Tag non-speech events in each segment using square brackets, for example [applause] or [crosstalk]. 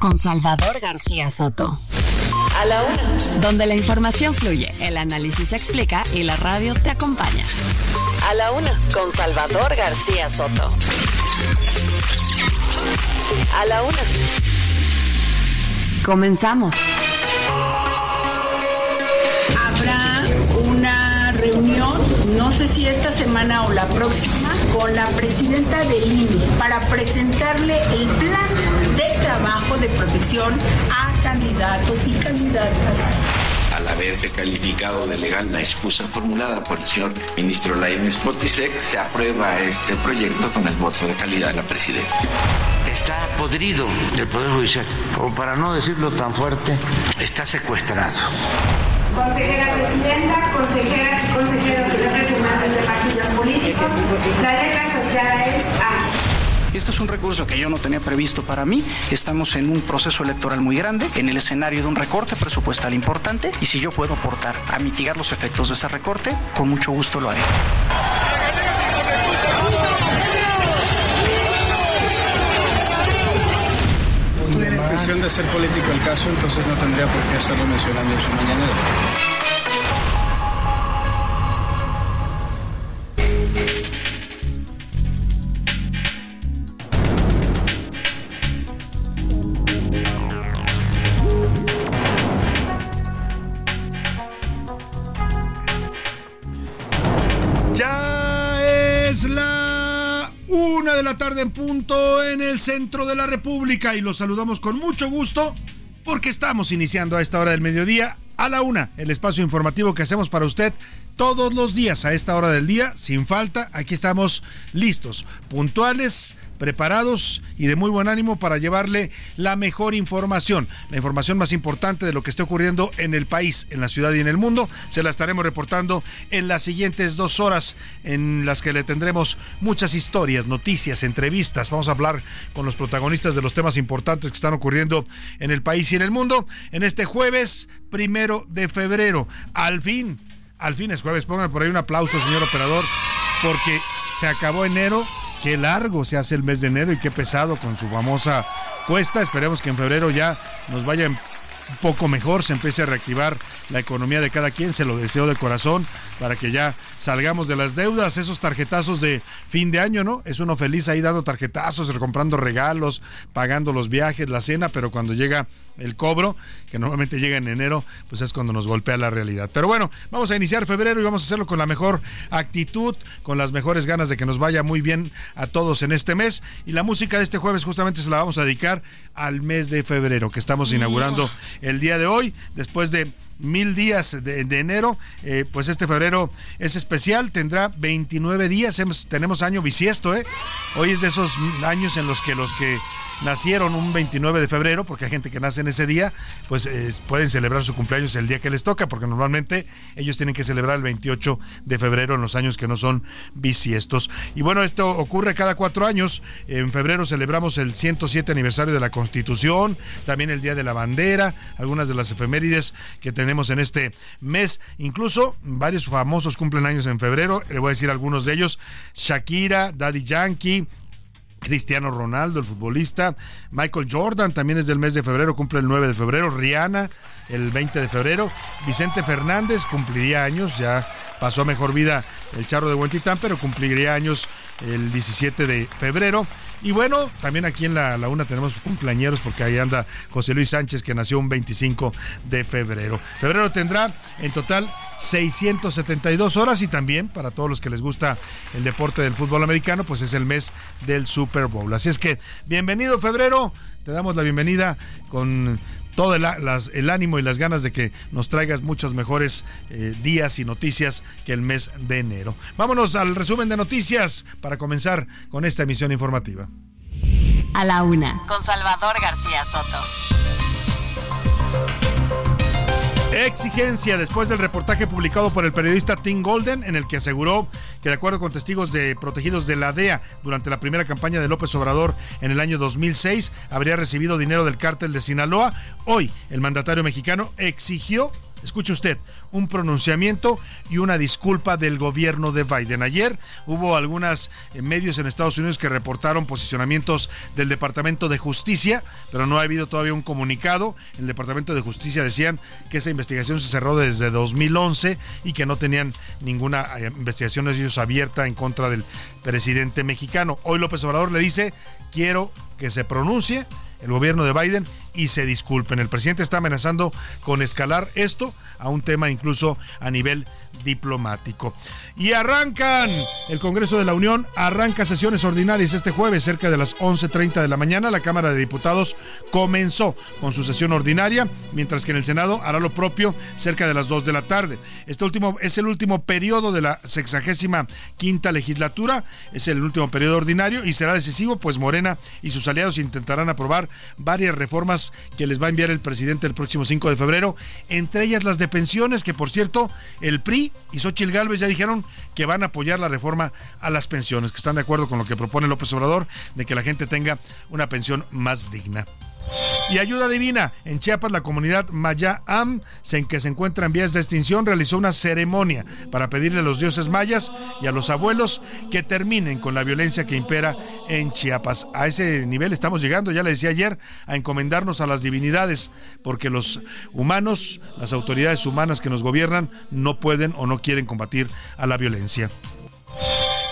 con Salvador García Soto. A la una. Donde la información fluye, el análisis se explica y la radio te acompaña. A la una con Salvador García Soto. A la una. Comenzamos. Habrá una reunión, no sé si esta semana o la próxima, con la presidenta del INE para presentarle el plan trabajo de protección a candidatos y candidatas al haberse calificado de legal la excusa formulada por el señor ministro Lainez Potisek, se aprueba este proyecto con el voto de calidad de la presidencia. Está podrido el Poder Judicial, o para no decirlo tan fuerte, está secuestrado. Consejera Presidenta, consejeras y consejeros representantes de partidos políticos, la letra asociada es A. Este es un recurso que yo no tenía previsto para mí. Estamos en un proceso electoral muy grande, en el escenario de un recorte presupuestal importante y si yo puedo aportar a mitigar los efectos de ese recorte, con mucho gusto lo haré. Tiene intención de hacer político el caso, entonces no tendría por qué estarlo mencionando en su mañanera. La tarde en punto en el centro de la República y los saludamos con mucho gusto porque estamos iniciando a esta hora del mediodía a la una, el espacio informativo que hacemos para usted todos los días a esta hora del día, sin falta. Aquí estamos listos, puntuales, preparados y de muy buen ánimo para llevarle la mejor información, la información más importante de lo que está ocurriendo en el país, en la ciudad y en el mundo. Se la estaremos reportando en las siguientes dos horas en las que le tendremos muchas historias, noticias, entrevistas. Vamos a hablar con los protagonistas de los temas importantes que están ocurriendo en el país y en el mundo en este jueves primero de febrero. Al fin al fin es jueves. Pongan por ahí un aplauso, señor operador, porque se acabó enero. Qué largo se hace el mes de enero y qué pesado con su famosa cuesta. Esperemos que en febrero ya nos vaya un poco mejor, se empiece a reactivar la economía de cada quien, se lo deseo de corazón, para que ya salgamos de las deudas, esos tarjetazos de fin de año, ¿no? Es uno feliz ahí dando tarjetazos, comprando regalos, pagando los viajes, la cena, pero cuando llega el cobro, que normalmente llega en enero, pues es cuando nos golpea la realidad. Pero bueno, vamos a iniciar febrero y vamos a hacerlo con la mejor actitud, con las mejores ganas de que nos vaya muy bien a todos en este mes. Y la música de este jueves justamente se la vamos a dedicar al mes de febrero, que estamos inaugurando el día de hoy, después de mil días de, enero, eh, pues este febrero es especial, tendrá 29 días, tenemos año bisiesto, ¿eh? Hoy es de esos años en los que los que nacieron un 29 de febrero, porque hay gente que nace en ese día, pues eh, pueden celebrar su cumpleaños el día que les toca, porque normalmente ellos tienen que celebrar el 28 de febrero en los años que no son bisiestos. Y bueno, esto ocurre cada cuatro años. En febrero celebramos el 107 aniversario de la Constitución, también el Día de la Bandera, algunas de las efemérides que tenemos en este mes. Incluso varios famosos cumplen años en febrero, le voy a decir algunos de ellos, Shakira, Daddy Yankee, Cristiano Ronaldo, el futbolista. Michael Jordan también es del mes de febrero, cumple el 9 de febrero. Rihanna, el 20 de febrero. Vicente Fernández cumpliría años, ya pasó a mejor vida el charro de Huentitán, pero cumpliría años el 17 de febrero. Y bueno, también aquí en la, la UNA tenemos cumpleañeros porque ahí anda José Luis Sánchez que nació un 25 de febrero. Febrero tendrá en total 672 horas y también para todos los que les gusta el deporte del fútbol americano, pues es el mes del Super Bowl. Así es que bienvenido febrero, te damos la bienvenida con todo el, ánimo y las ganas de que nos traigas muchos mejores eh, días y noticias que el mes de enero. Vámonos al resumen de noticias para comenzar con esta emisión informativa. A la una, con Salvador García Soto. Exigencia después del reportaje publicado por el periodista Tim Golden en el que aseguró que de acuerdo con testigos de protegidos de la DEA durante la primera campaña de López Obrador en el año 2006 habría recibido dinero del cártel de Sinaloa, hoy el mandatario mexicano exigió escuche usted, un pronunciamiento y una disculpa del gobierno de Biden. Ayer hubo algunos eh, medios en Estados Unidos que reportaron posicionamientos del Departamento de Justicia, pero no ha habido todavía un comunicado. El Departamento de Justicia decían que esa investigación se cerró desde 2011 y que no tenían ninguna eh, investigación ellos abierta en contra del presidente mexicano. Hoy López Obrador le dice, quiero que se pronuncie el gobierno de Biden y se disculpen. El presidente está amenazando con escalar esto a un tema incluso a nivel diplomático. Y arrancan, el Congreso de la Unión arranca sesiones ordinarias este jueves cerca de las 11.30 de la mañana. La Cámara de Diputados comenzó con su sesión ordinaria, mientras que en el Senado hará lo propio cerca de las 2 de la tarde. Este último es el último periodo de la sexagésima quinta legislatura, es el último periodo ordinario y será decisivo, pues Morena y sus aliados intentarán aprobar varias reformas que les va a enviar el presidente el próximo 5 de febrero, entre ellas las de pensiones, que por cierto, el PRI y Xochitl Gálvez ya dijeron que van a apoyar la reforma a las pensiones, que están de acuerdo con lo que propone López Obrador, de que la gente tenga una pensión más digna. Y ayuda divina. En Chiapas, la comunidad Maya Am, en que se encuentra en vías de extinción, realizó una ceremonia para pedirle a los dioses mayas y a los abuelos que terminen con la violencia que impera en Chiapas. A ese nivel estamos llegando, ya le decía ayer, a encomendarnos a las divinidades, porque los humanos, las autoridades humanas que nos gobiernan, no pueden o no quieren combatir a la violencia.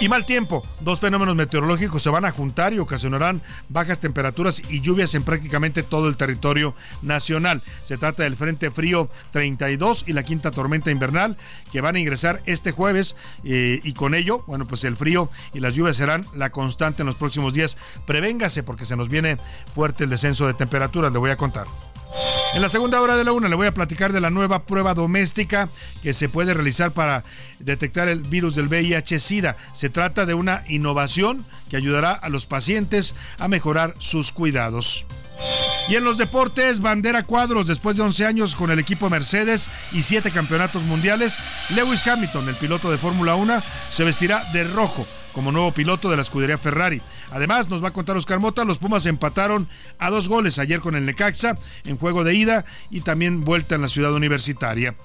Y mal tiempo. Dos fenómenos meteorológicos se van a juntar y ocasionarán bajas temperaturas y lluvias en prácticamente todo el territorio nacional. Se trata del Frente Frío 32 y la quinta tormenta invernal que van a ingresar este jueves eh, y con ello, bueno, pues el frío y las lluvias serán la constante en los próximos días. Prevéngase porque se nos viene fuerte el descenso de temperaturas, le voy a contar. En la segunda hora de la una le voy a platicar de la nueva prueba doméstica que se puede realizar para detectar el virus del VIH-Sida. Se trata de una innovación que ayudará a los pacientes a mejorar sus cuidados. Y en los deportes, bandera cuadros, después de 11 años con el equipo Mercedes y 7 campeonatos mundiales, Lewis Hamilton, el piloto de Fórmula 1, se vestirá de rojo como nuevo piloto de la escudería Ferrari. Además, nos va a contar Oscar Mota, los Pumas empataron a dos goles ayer con el Necaxa en juego de ida y también vuelta en la ciudad universitaria.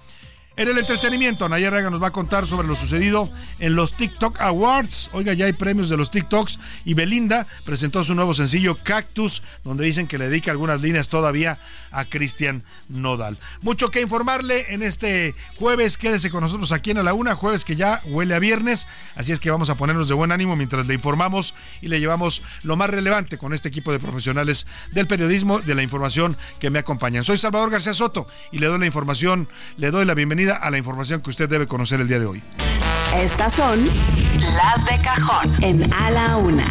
En el entretenimiento, Nayar nos va a contar sobre lo sucedido en los TikTok Awards. Oiga, ya hay premios de los TikToks y Belinda presentó su nuevo sencillo Cactus, donde dicen que le dedica algunas líneas todavía a Cristian Nodal. Mucho que informarle en este jueves. Quédese con nosotros aquí en A la Una, jueves que ya huele a viernes. Así es que vamos a ponernos de buen ánimo mientras le informamos y le llevamos lo más relevante con este equipo de profesionales del periodismo, de la información que me acompañan. Soy Salvador García Soto y le doy la información, le doy la bienvenida a la información que usted debe conocer el día de hoy. Estas son las de cajón en A la Una.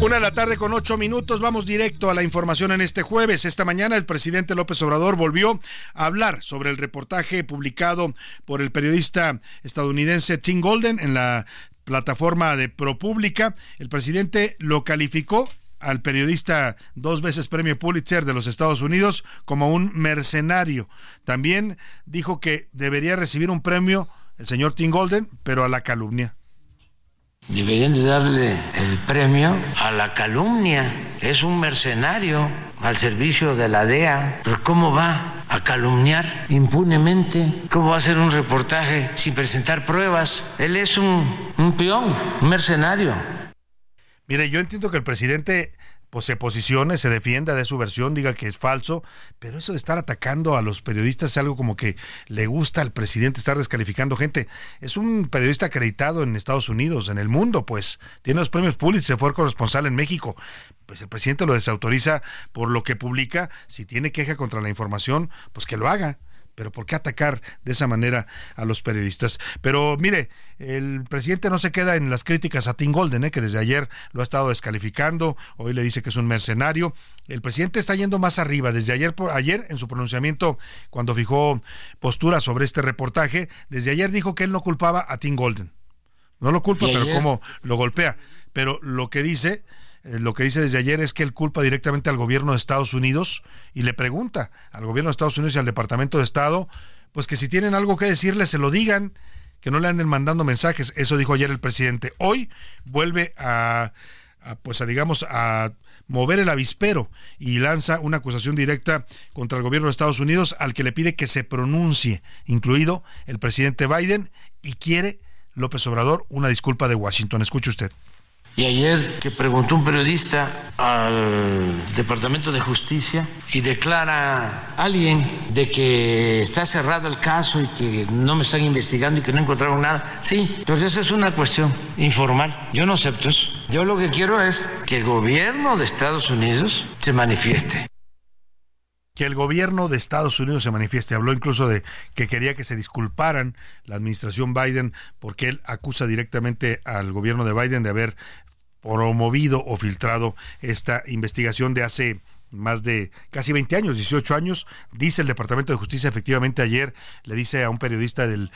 Una de la tarde con ocho minutos, vamos directo a la información en este jueves. Esta mañana el presidente López Obrador volvió a hablar sobre el reportaje publicado por el periodista estadounidense Tim Golden en la plataforma de ProPública. El presidente lo calificó al periodista dos veces premio Pulitzer de los Estados Unidos como un mercenario. También dijo que debería recibir un premio el señor Tim Golden, pero a la calumnia. Deberían de darle el premio a la calumnia. Es un mercenario al servicio de la DEA. Pero ¿cómo va a calumniar impunemente? ¿Cómo va a hacer un reportaje sin presentar pruebas? Él es un, un peón, un mercenario. Mire, yo entiendo que el presidente pues se posicione, se defienda de su versión, diga que es falso, pero eso de estar atacando a los periodistas es algo como que le gusta al presidente estar descalificando gente. Es un periodista acreditado en Estados Unidos, en el mundo, pues tiene los premios Pulitzer, fue corresponsal en México. Pues el presidente lo desautoriza por lo que publica. Si tiene queja contra la información, pues que lo haga pero ¿por qué atacar de esa manera a los periodistas? Pero mire, el presidente no se queda en las críticas a Tim Golden, ¿eh? que desde ayer lo ha estado descalificando, hoy le dice que es un mercenario. El presidente está yendo más arriba. Desde ayer, por, ayer en su pronunciamiento, cuando fijó postura sobre este reportaje, desde ayer dijo que él no culpaba a Tim Golden. No lo culpa, pero cómo lo golpea. Pero lo que dice lo que dice desde ayer es que él culpa directamente al gobierno de Estados Unidos y le pregunta al gobierno de Estados Unidos y al Departamento de Estado, pues que si tienen algo que decirle se lo digan, que no le anden mandando mensajes. Eso dijo ayer el presidente. Hoy vuelve a, pues a digamos a mover el avispero y lanza una acusación directa contra el gobierno de Estados Unidos al que le pide que se pronuncie, incluido el presidente Biden, y quiere López Obrador una disculpa de Washington. Escuche usted. Y ayer que preguntó un periodista al Departamento de Justicia y declara alguien de que está cerrado el caso y que no me están investigando y que no encontraron nada. Sí, pero esa es una cuestión informal. Yo no acepto eso. Yo lo que quiero es que el gobierno de Estados Unidos se manifieste que el gobierno de Estados Unidos se manifieste. Habló incluso de que quería que se disculparan la administración Biden porque él acusa directamente al gobierno de Biden de haber promovido o filtrado esta investigación de hace más de casi 20 años, 18 años, dice el Departamento de Justicia, efectivamente ayer le dice a un periodista del,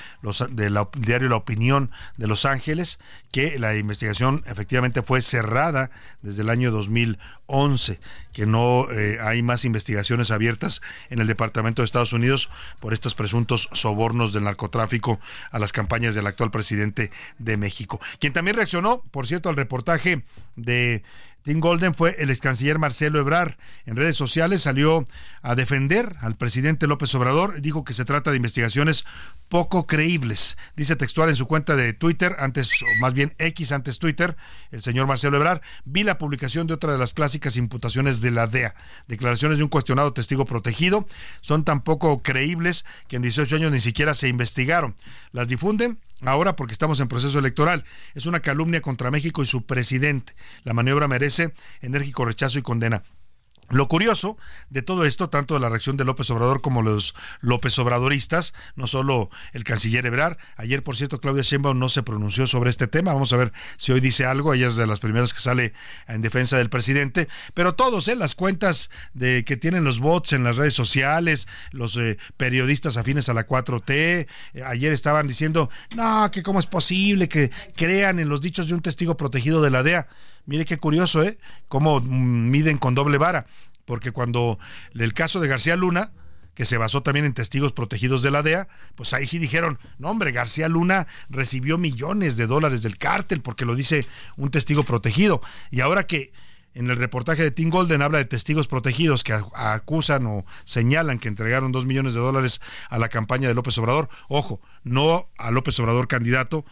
diario La Opinión de Los Ángeles que la investigación efectivamente fue cerrada desde el año 2011, que no eh, hay más investigaciones abiertas en el Departamento de Estados Unidos por estos presuntos sobornos del narcotráfico a las campañas del actual presidente de México. Quien también reaccionó, por cierto, al reportaje de Tim Golden fue el ex canciller Marcelo Ebrar. En redes sociales salió a defender al presidente López Obrador. Dijo que se trata de investigaciones poco creíbles. Dice textual en su cuenta de Twitter, antes, o más bien X antes Twitter, el señor Marcelo Ebrar. Vi la publicación de otra de las clásicas imputaciones de la DEA. Declaraciones de un cuestionado testigo protegido. Son tan poco creíbles que en 18 años ni siquiera se investigaron. Las difunden ahora porque estamos en proceso electoral. Es una calumnia contra México y su presidente. La maniobra merece enérgico rechazo y condena. Lo curioso de todo esto, tanto de la reacción de López Obrador como los López Obradoristas, no solo el canciller Ebrar, ayer por cierto Claudia Sheinbaum no se pronunció sobre este tema, vamos a ver si hoy dice algo, ella es de las primeras que sale en defensa del presidente, pero todos, ¿eh? las cuentas de que tienen los bots en las redes sociales, los eh, periodistas afines a la 4T, eh, ayer estaban diciendo, no, que cómo es posible que crean en los dichos de un testigo protegido de la DEA. Mire qué curioso, ¿eh? Cómo miden con doble vara. Porque cuando el caso de García Luna, que se basó también en testigos protegidos de la DEA, pues ahí sí dijeron, no hombre, García Luna recibió millones de dólares del cártel porque lo dice un testigo protegido. Y ahora que en el reportaje de Tim Golden habla de testigos protegidos que acusan o señalan que entregaron dos millones de dólares a la campaña de López Obrador, ojo, no a López Obrador candidato,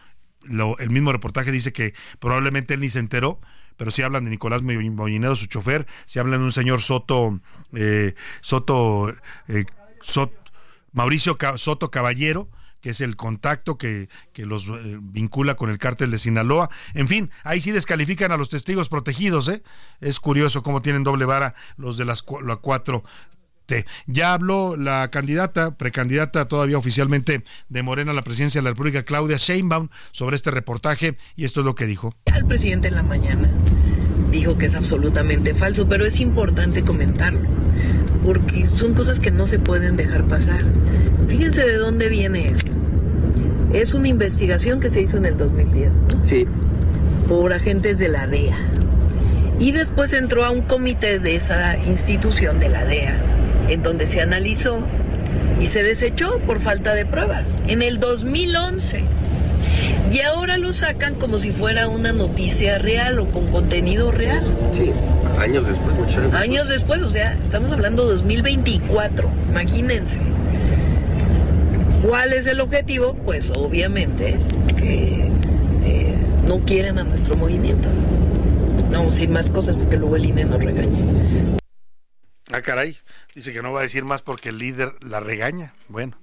el mismo reportaje dice que probablemente él ni se enteró, pero si hablan de Nicolás Mollinedo, su chofer, si hablan de un señor Soto, eh, Soto, eh, Mauricio Soto Caballero, que es el contacto que, los eh, vincula con el cártel de Sinaloa. En fin, ahí sí descalifican a los testigos protegidos, ¿eh? Es curioso cómo tienen doble vara los de las la ya habló la candidata, precandidata todavía oficialmente de Morena a la presidencia de la República, Claudia Sheinbaum, sobre este reportaje y esto es lo que dijo. El presidente en la mañana dijo que es absolutamente falso, pero es importante comentarlo, porque son cosas que no se pueden dejar pasar. Fíjense de dónde viene esto. Es una investigación que se hizo en el 2010. Sí. Por agentes de la DEA. Y después entró a un comité de esa institución de la DEA en donde se analizó y se desechó por falta de pruebas en el 2011. Y ahora lo sacan como si fuera una noticia real o con contenido real. Sí, años después, muchos años, años después. o sea, estamos hablando de 2024, imagínense. ¿Cuál es el objetivo? Pues obviamente que eh, no quieren a nuestro movimiento. No decir más cosas porque luego el INE nos regaña. Ah, caray. Dice que no va a decir más porque el líder la regaña. Bueno,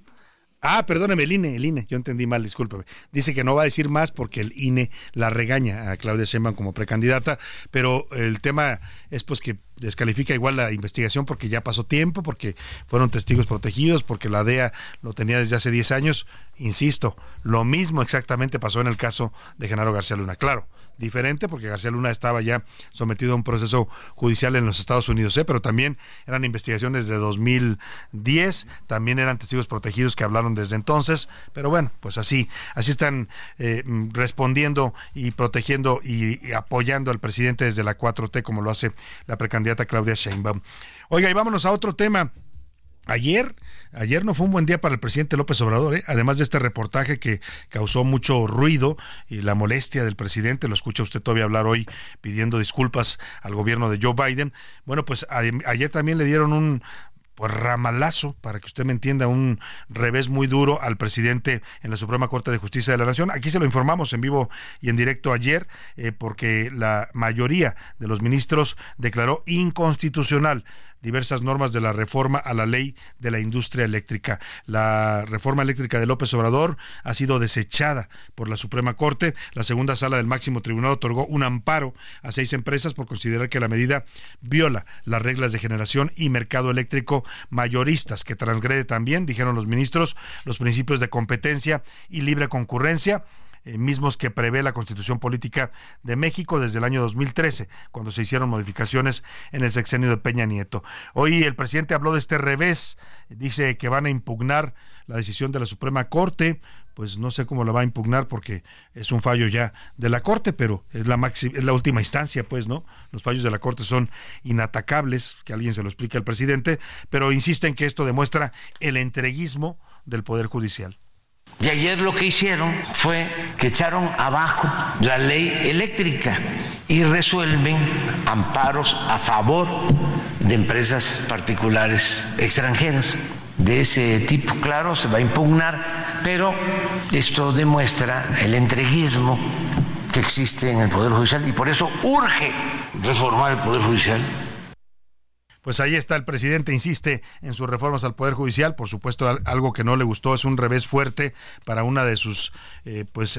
Ah, perdóneme, el INE, el INE, yo entendí mal, discúlpeme. Dice que no va a decir más porque el INE la regaña a Claudia Sheinbaum como precandidata, pero el tema es pues que descalifica igual la investigación porque ya pasó tiempo, porque fueron testigos protegidos, porque la DEA lo tenía desde hace 10 años. Insisto, lo mismo exactamente pasó en el caso de Genaro García Luna. Claro, diferente porque García Luna estaba ya sometido a un proceso judicial en los Estados Unidos, ¿eh? pero también eran investigaciones de 2010, también eran testigos protegidos que hablaron desde entonces, pero bueno, pues así, así están eh, respondiendo y protegiendo y, y, apoyando al presidente desde la 4T como lo hace la precandidata Claudia Sheinbaum. Oiga, y vámonos a otro tema. Ayer, ayer no fue un buen día para el presidente López Obrador, ¿eh? además de este reportaje que causó mucho ruido y la molestia del presidente, lo escucha usted todavía hablar hoy pidiendo disculpas al gobierno de Joe Biden. Bueno, pues ayer también le dieron un pues ramalazo, para que usted me entienda, un revés muy duro al presidente en la Suprema Corte de Justicia de la Nación. Aquí se lo informamos en vivo y en directo ayer, eh, porque la mayoría de los ministros declaró inconstitucional diversas normas de la reforma a la ley de la industria eléctrica. La reforma eléctrica de López Obrador ha sido desechada por la Suprema Corte. La segunda sala del máximo tribunal otorgó un amparo a seis empresas por considerar que la medida viola las reglas de generación y mercado eléctrico mayoristas, que transgrede también, dijeron los ministros, los principios de competencia y libre concurrencia eh, mismos que prevé la Constitución Política de México desde el año 2013, cuando se hicieron modificaciones en el sexenio de Peña Nieto. Hoy el presidente habló de este revés, dice que van a impugnar la decisión de la Suprema Corte, pues no sé cómo la va a impugnar porque es un fallo ya de la Corte, pero es la es la última instancia, pues, ¿no? Los fallos de la Corte son inatacables, que alguien se lo explique al presidente, pero insisten que esto demuestra el entreguismo del Poder Judicial. Y ayer lo que hicieron fue que echaron abajo la ley eléctrica y resuelven amparos a favor de empresas particulares extranjeras de ese tipo. Claro, se va a impugnar, pero esto demuestra el entreguismo que existe en el Poder Judicial y por eso urge reformar el Poder Judicial pues ahí está el presidente, insiste en sus reformas al Poder Judicial, por supuesto algo que no le gustó, es un revés fuerte para una de sus, eh, pues,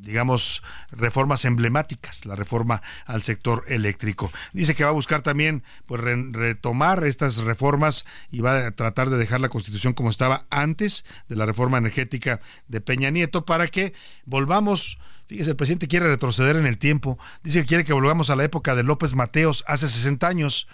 digamos, reformas emblemáticas, la reforma al sector eléctrico. Dice que va a buscar también, pues, retomar estas reformas y va a tratar de dejar la Constitución como estaba antes de la reforma energética de Peña Nieto para que volvamos Fíjese, el presidente quiere retroceder en el tiempo. Dice que quiere que volvamos a la época de López Mateos hace 60 años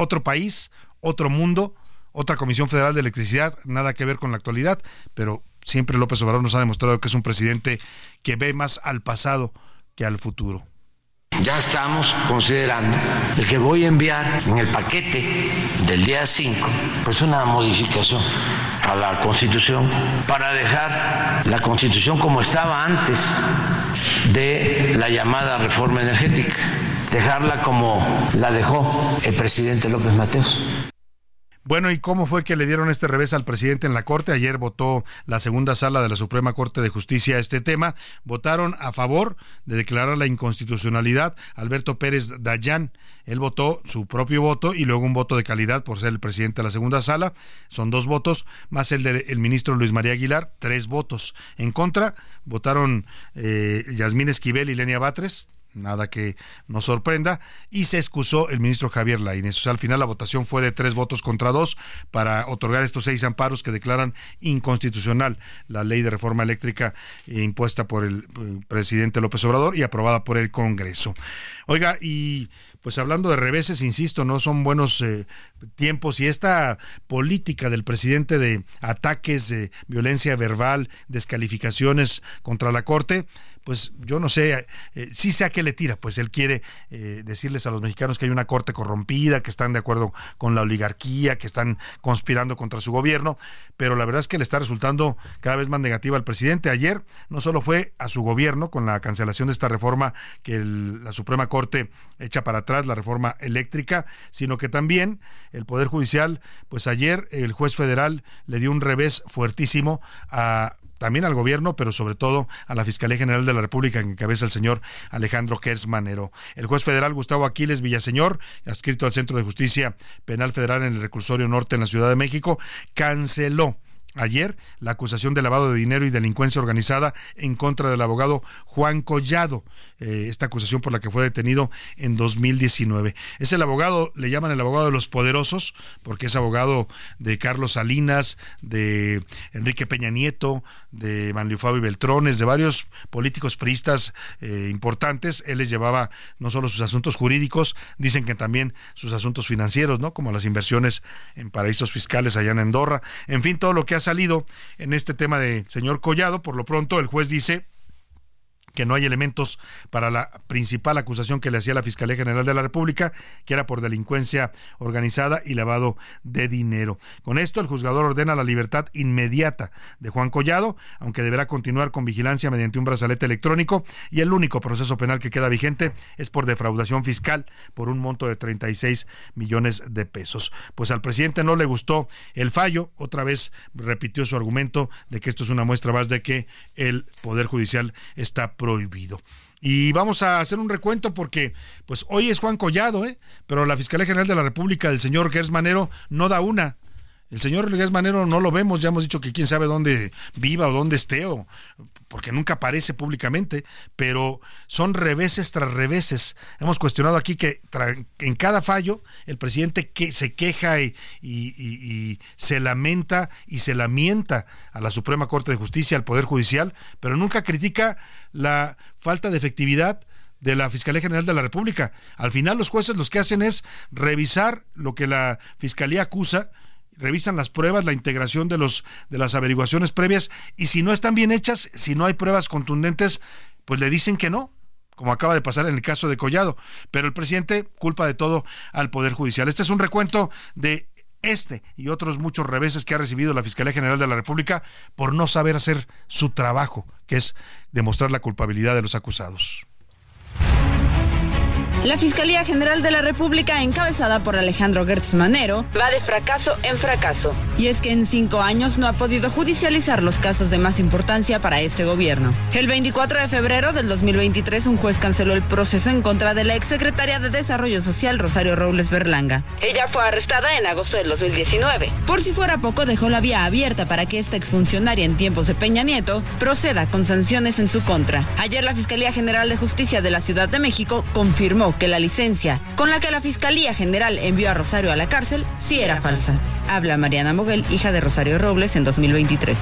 otro país, otro mundo, otra Comisión Federal de Electricidad, nada que ver con la actualidad, pero siempre López Obrador nos ha demostrado que es un presidente que ve más al pasado que al futuro. Ya estamos considerando el que voy a enviar en el paquete del día 5, pues una modificación a la Constitución para dejar la Constitución como estaba antes de la llamada reforma energética dejarla como la dejó el presidente López Mateos. Bueno, ¿y cómo fue que le dieron este revés al presidente en la Corte? Ayer votó la segunda sala de la Suprema Corte de Justicia este tema. Votaron a favor de declarar la inconstitucionalidad Alberto Pérez Dayán. Él votó su propio voto y luego un voto de calidad por ser el presidente de la segunda sala. Son dos votos, más el del ministro Luis María Aguilar, tres votos. En contra votaron eh, Yasmín Esquivel y Lenia Batres, nada que nos sorprenda, y se excusó el ministro Javier Lainez. Al final la votación fue de tres votos contra dos para otorgar estos seis amparos que declaran inconstitucional la ley de reforma eléctrica impuesta por el eh, presidente López Obrador y aprobada por el Congreso. Oiga, y pues hablando de reveses, insisto, no son buenos eh, tiempos y esta política del presidente de ataques, de violencia verbal, descalificaciones contra la Corte, pues yo no sé, eh, sí sé a qué le tira, pues él quiere eh, decirles a los mexicanos que hay una corte corrompida, que están de acuerdo con la oligarquía, que están conspirando contra su gobierno, pero la verdad es que le está resultando cada vez más negativa al presidente. Ayer no solo fue a su gobierno con la cancelación de esta reforma que la Suprema Corte echa para atrás, la reforma eléctrica, sino que también el Poder Judicial, pues ayer el juez federal le dio un revés fuertísimo a también al gobierno, pero sobre todo a la Fiscalía General de la República que encabeza el señor Alejandro Gersmanero. El juez federal Gustavo Aquiles Villaseñor, adscrito al Centro de Justicia Penal Federal en el Recursorio Norte en la Ciudad de México, canceló ayer la acusación de lavado de dinero y delincuencia organizada en contra del abogado Juan Collado, eh, esta acusación por la que fue detenido en 2019. Es el abogado, le llaman el abogado de los poderosos, porque es abogado de Carlos Salinas, de Enrique Peña Nieto, de Manlio Fabio Beltrones, de varios políticos priistas eh, importantes. Él les llevaba no solo sus asuntos jurídicos, dicen que también sus asuntos financieros, ¿no? Como las inversiones en paraísos fiscales allá en Andorra. En fin, todo lo que salido en este tema de señor Collado. Por lo pronto, el juez dice que no hay elementos para la principal acusación que le hacía la Fiscalía General de la República, que era por delincuencia organizada y lavado de dinero. Con esto, el juzgador ordena la libertad inmediata de Juan Collado, aunque deberá continuar con vigilancia mediante un brazalete electrónico, y el único proceso penal que queda vigente es por defraudación fiscal por un monto de 36 millones de pesos. Pues al presidente no le gustó el fallo, otra vez repitió su argumento de que esto es una muestra más de que el Poder Judicial está prohibido. Y vamos a hacer un recuento porque, pues hoy es Juan Collado, ¿eh? pero la Fiscalía General de la República del señor Gers Manero no da una. El señor Gers Manero no lo vemos, ya hemos dicho que quién sabe dónde viva o dónde esté, o porque nunca aparece públicamente, pero son reveses tras reveses. Hemos cuestionado aquí que en cada fallo el presidente que se queja y, y, se lamenta y se lamenta a la Suprema Corte de Justicia, al Poder Judicial, pero nunca critica la falta de efectividad de la Fiscalía General de la República. Al final los jueces los que hacen es revisar lo que la Fiscalía acusa revisan las pruebas, la integración de los de las averiguaciones previas y si no están bien hechas, si no hay pruebas contundentes, pues le dicen que no, como acaba de pasar en el caso de Collado, pero el presidente culpa de todo al poder judicial. Este es un recuento de este y otros muchos reveses que ha recibido la Fiscalía General de la República por no saber hacer su trabajo, que es demostrar la culpabilidad de los acusados. La Fiscalía General de la República, encabezada por Alejandro Gertz Manero, va de fracaso en fracaso. Y es que en cinco años no ha podido judicializar los casos de más importancia para este gobierno. El 24 de febrero del 2023, un juez canceló el proceso en contra de la exsecretaria de Desarrollo Social, Rosario Robles Berlanga. Ella fue arrestada en agosto del 2019. Por si fuera poco, dejó la vía abierta para que esta exfuncionaria en tiempos de Peña Nieto proceda con sanciones en su contra. Ayer la Fiscalía General de Justicia de la Ciudad de México confirmó que la licencia con la que la Fiscalía General envió a Rosario a la cárcel sí era falsa. Habla Mariana Moguel, hija de Rosario Robles, en 2023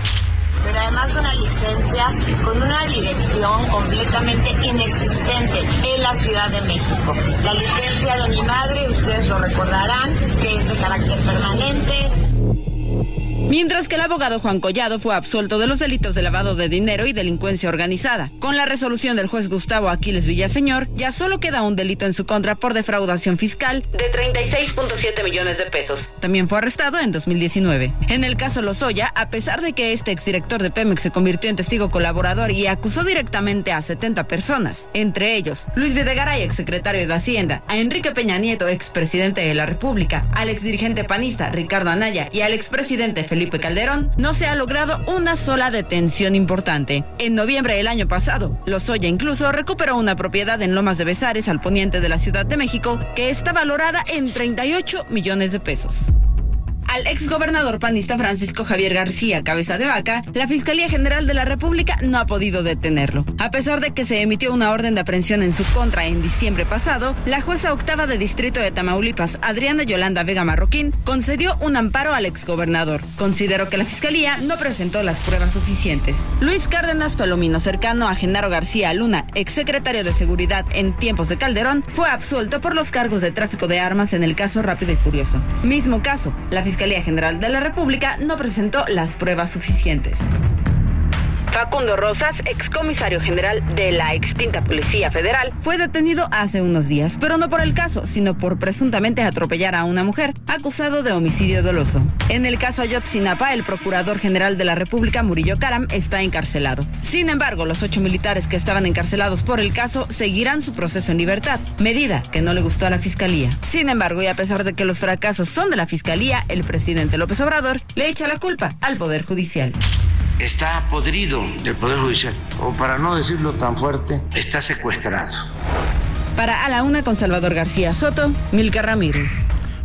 pero además una licencia con una dirección completamente inexistente en la Ciudad de México. La licencia de mi madre, ustedes lo recordarán, que es de carácter permanente, Mientras que el abogado Juan Collado fue absuelto de los delitos de lavado de dinero y delincuencia organizada. Con la resolución del juez Gustavo Aquiles Villaseñor, ya solo queda un delito en su contra por defraudación fiscal de 36.7 millones de pesos. También fue arrestado en 2019. En el caso Lozoya, a pesar de que este exdirector de Pemex se convirtió en testigo colaborador y acusó directamente a 70 personas, entre ellos Luis Videgaray, exsecretario de Hacienda, a Enrique Peña Nieto, expresidente de la República, al exdirigente panista Ricardo Anaya y al expresidente Felipe Felipe Calderón, no se ha logrado una sola detención importante. En noviembre del año pasado, Lozoya incluso recuperó una propiedad en Lomas de Besares, al poniente de la Ciudad de México, que está valorada en 38 millones de pesos. Al exgobernador panista Francisco Javier García Cabeza de Vaca, la Fiscalía General de la República no ha podido detenerlo. A pesar de que se emitió una orden de aprehensión en su contra en diciembre pasado, la jueza octava de distrito de Tamaulipas, Adriana Yolanda Vega Marroquín, concedió un amparo al exgobernador. Consideró que la Fiscalía no presentó las pruebas suficientes. Luis Cárdenas Palomino, cercano a Genaro García Luna, exsecretario de Seguridad en tiempos de Calderón, fue absuelto por los cargos de tráfico de armas en el caso Rápido y Furioso. Mismo caso, la Fiscalía Fiscalía General de la República no presentó las pruebas suficientes. Facundo Rosas, excomisario general de la extinta Policía Federal, fue detenido hace unos días, pero no por el caso, sino por presuntamente atropellar a una mujer, acusado de homicidio doloso. En el caso Ayotzinapa, el procurador general de la República, Murillo Karam, está encarcelado. Sin embargo, los ocho militares que estaban encarcelados por el caso seguirán su proceso en libertad, medida que no le gustó a la Fiscalía. Sin embargo, y a pesar de que los fracasos son de la Fiscalía, el presidente López Obrador le echa la culpa al Poder Judicial está podrido del Poder Judicial, o para no decirlo tan fuerte, está secuestrado. Para A la Una con Salvador García Soto, Milka Ramírez.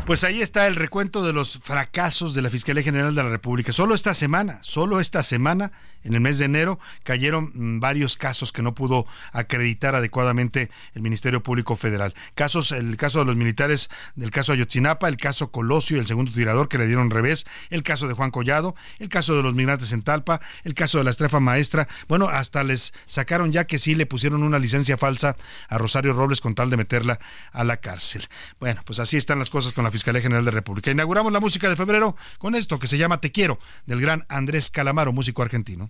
Pues ahí está el recuento de los fracasos de la Fiscalía General de la República. Solo esta semana, solo esta semana, en el mes de enero, cayeron mm, varios casos que no pudo acreditar adecuadamente el Ministerio Público Federal. Casos, el caso de los militares del caso Ayotzinapa, el caso Colosio el segundo tirador que le dieron revés, el caso de Juan Collado, el caso de los migrantes en Talpa, el caso de la estrefa maestra. Bueno, hasta les sacaron ya que sí le pusieron una licencia falsa a Rosario Robles con tal de meterla a la cárcel. Bueno, pues así están las cosas con la Fiscalía General de la República. Inauguramos la música de febrero con esto que se llama Te Quiero, del gran Andrés Calamaro, músico argentino.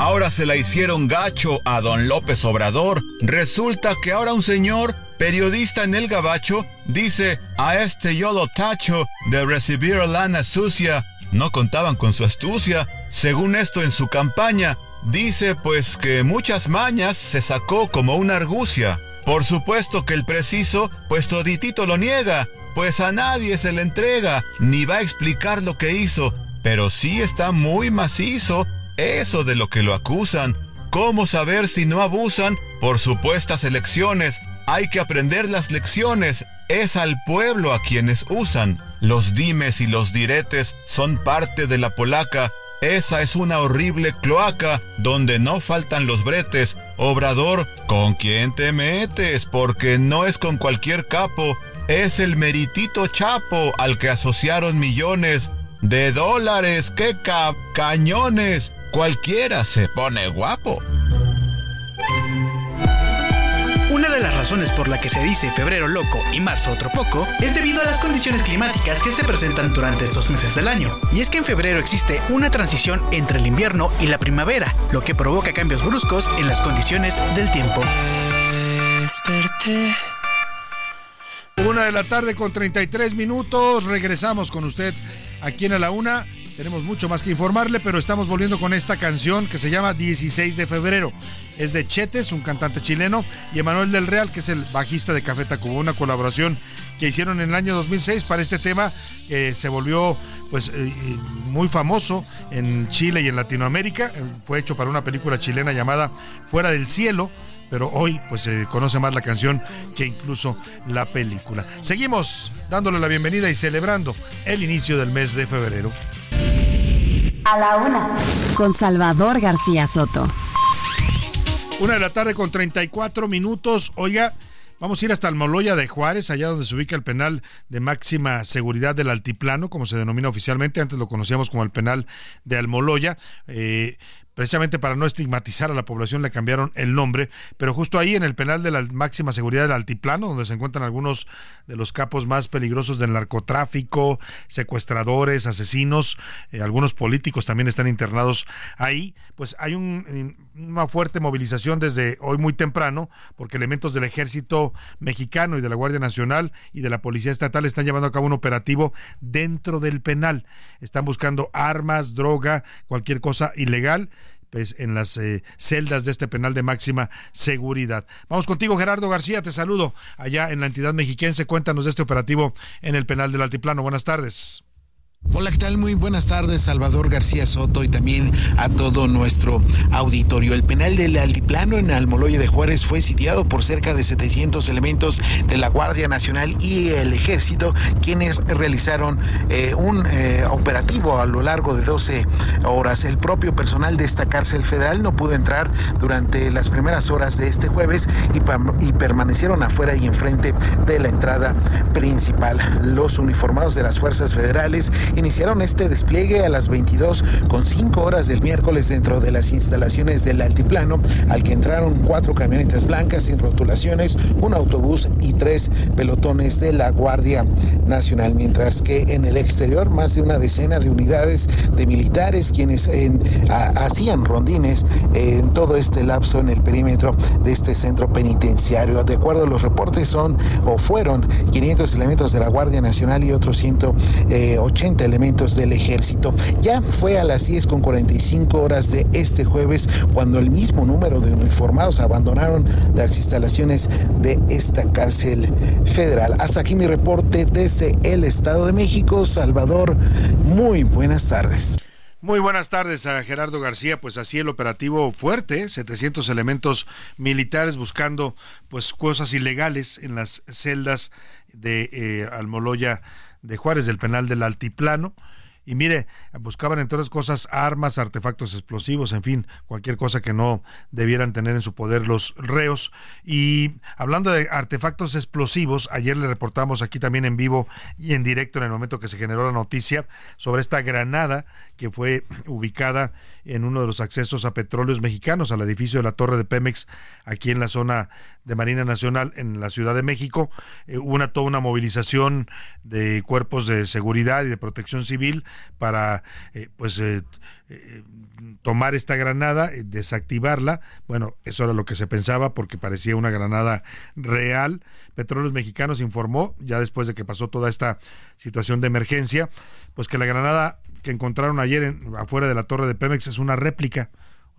Ahora se la hicieron gacho a don López Obrador. Resulta que ahora un señor, periodista en el gabacho, dice, a este yo lo tacho de recibir lana sucia. No contaban con su astucia. Según esto en su campaña, dice pues que muchas mañas se sacó como una argucia. Por supuesto que el preciso, pues toditito lo niega, pues a nadie se le entrega, ni va a explicar lo que hizo, pero sí está muy macizo eso de lo que lo acusan. ¿Cómo saber si no abusan por supuestas elecciones? Hay que aprender las lecciones. Es al pueblo a quienes usan. Los dimes y los diretes son parte de la polaca. Esa es una horrible cloaca donde no faltan los bretes. Obrador, ¿con quién te metes? Porque no es con cualquier capo. Es el meritito Chapo al que asociaron millones de dólares. ¡Qué cap cañones! Cualquiera se pone guapo. Una de las razones por la que se dice febrero loco y marzo otro poco es debido a las condiciones climáticas que se presentan durante estos meses del año. Y es que en febrero existe una transición entre el invierno y la primavera, lo que provoca cambios bruscos en las condiciones del tiempo. Desperté. Una de la tarde con 33 minutos. Regresamos con usted aquí en A la Una. Tenemos mucho más que informarle, pero estamos volviendo con esta canción que se llama 16 de febrero. Es de Chetes, un cantante chileno, y Emanuel del Real, que es el bajista de Café Tacuba, una colaboración que hicieron en el año 2006 para este tema que se volvió pues eh, muy famoso en Chile y en Latinoamérica. Fue hecho para una película chilena llamada Fuera del Cielo pero hoy pues se conoce más la canción que incluso la película. Seguimos dándole la bienvenida y celebrando el inicio del mes de febrero. A la una, con Salvador García Soto. Una de la tarde con 34 minutos. Oiga, Vamos a ir hasta Almoloya de Juárez, allá donde se ubica el penal de máxima seguridad del Altiplano, como se denomina oficialmente. Antes lo conocíamos como el penal de Almoloya. Eh, precisamente para no estigmatizar a la población le cambiaron el nombre, pero justo ahí en el penal de la máxima seguridad del Altiplano, donde se encuentran algunos de los capos más peligrosos del narcotráfico, secuestradores, asesinos, eh, algunos políticos también están internados ahí, pues hay una fuerte movilización desde hoy muy temprano, porque elementos del ejército mexicano y de la Guardia Nacional y de la Policía Estatal están llevando a cabo un operativo dentro del penal. Están buscando armas, droga, cualquier cosa ilegal pues, en las eh, celdas de este penal de máxima seguridad. Vamos contigo, Gerardo García, te saludo allá en la entidad mexiquense. Cuéntanos de este operativo en el penal del Altiplano. Buenas tardes. Hola, ¿qué tal? Muy buenas tardes, Salvador García Soto y también a todo nuestro auditorio. El penal del Altiplano en Almoloya de Juárez fue sitiado por cerca de 700 elementos de la Guardia Nacional y el Ejército, quienes realizaron eh, un eh, operativo a lo largo de 12 horas. El propio personal de esta cárcel federal no pudo entrar durante las primeras horas de este jueves y, y permanecieron afuera y enfrente de la entrada principal. Los uniformados de las fuerzas federales iniciaron este despliegue a las 22 con 5 horas del miércoles dentro de las instalaciones del altiplano, al que entraron cuatro camionetas blancas sin rotulaciones, un autobús y tres pelotones de la Guardia Nacional, mientras que en el exterior más de una decena de unidades de militares quienes hacían rondines en todo este lapso en el perímetro de este centro penitenciario. De acuerdo a los reportes son o fueron 500 elementos de la Guardia Nacional y otros 180 elementos del ejército. Ya fue a las 10 con 45 horas de este jueves cuando el mismo número de uniformados abandonaron las instalaciones de esta cárcel federal. Hasta aquí mi reporte desde el Estado de México. Salvador, muy buenas tardes. Muy buenas tardes a Gerardo García. Pues así el operativo fuerte, 700 elementos militares buscando pues cosas ilegales en las celdas de eh, Almoloya de Juárez del penal del Altiplano. Y mire, buscaban entre otras cosas armas, artefactos explosivos, en fin, cualquier cosa que no debieran tener en su poder los reos. Y hablando de artefactos explosivos, ayer le reportamos aquí también en vivo y en directo en el momento que se generó la noticia sobre esta granada que fue ubicada en uno de los accesos a petróleos mexicanos, al edificio de la Torre de Pemex, aquí en la zona de Marina Nacional, en la Ciudad de México. Eh, hubo una, toda una movilización de cuerpos de seguridad y de protección civil para, eh, pues, eh, tomar esta granada, desactivarla. Bueno, eso era lo que se pensaba porque parecía una granada real. Petróleos Mexicanos informó, ya después de que pasó toda esta situación de emergencia, pues que la granada que encontraron ayer en, afuera de la torre de Pemex es una réplica,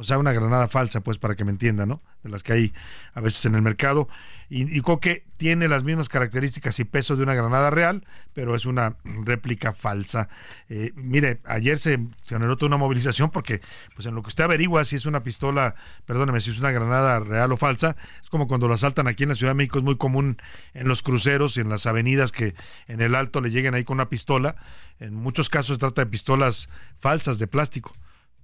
o sea, una granada falsa, pues para que me entiendan, ¿no? De las que hay a veces en el mercado. Indicó que tiene las mismas características y peso de una granada real, pero es una réplica falsa. Eh, mire, ayer se, generó toda una movilización porque, pues en lo que usted averigua si es una pistola, perdóneme, si es una granada real o falsa, es como cuando lo asaltan aquí en la Ciudad de México, es muy común en los cruceros y en las avenidas que en el alto le lleguen ahí con una pistola. En muchos casos se trata de pistolas falsas de plástico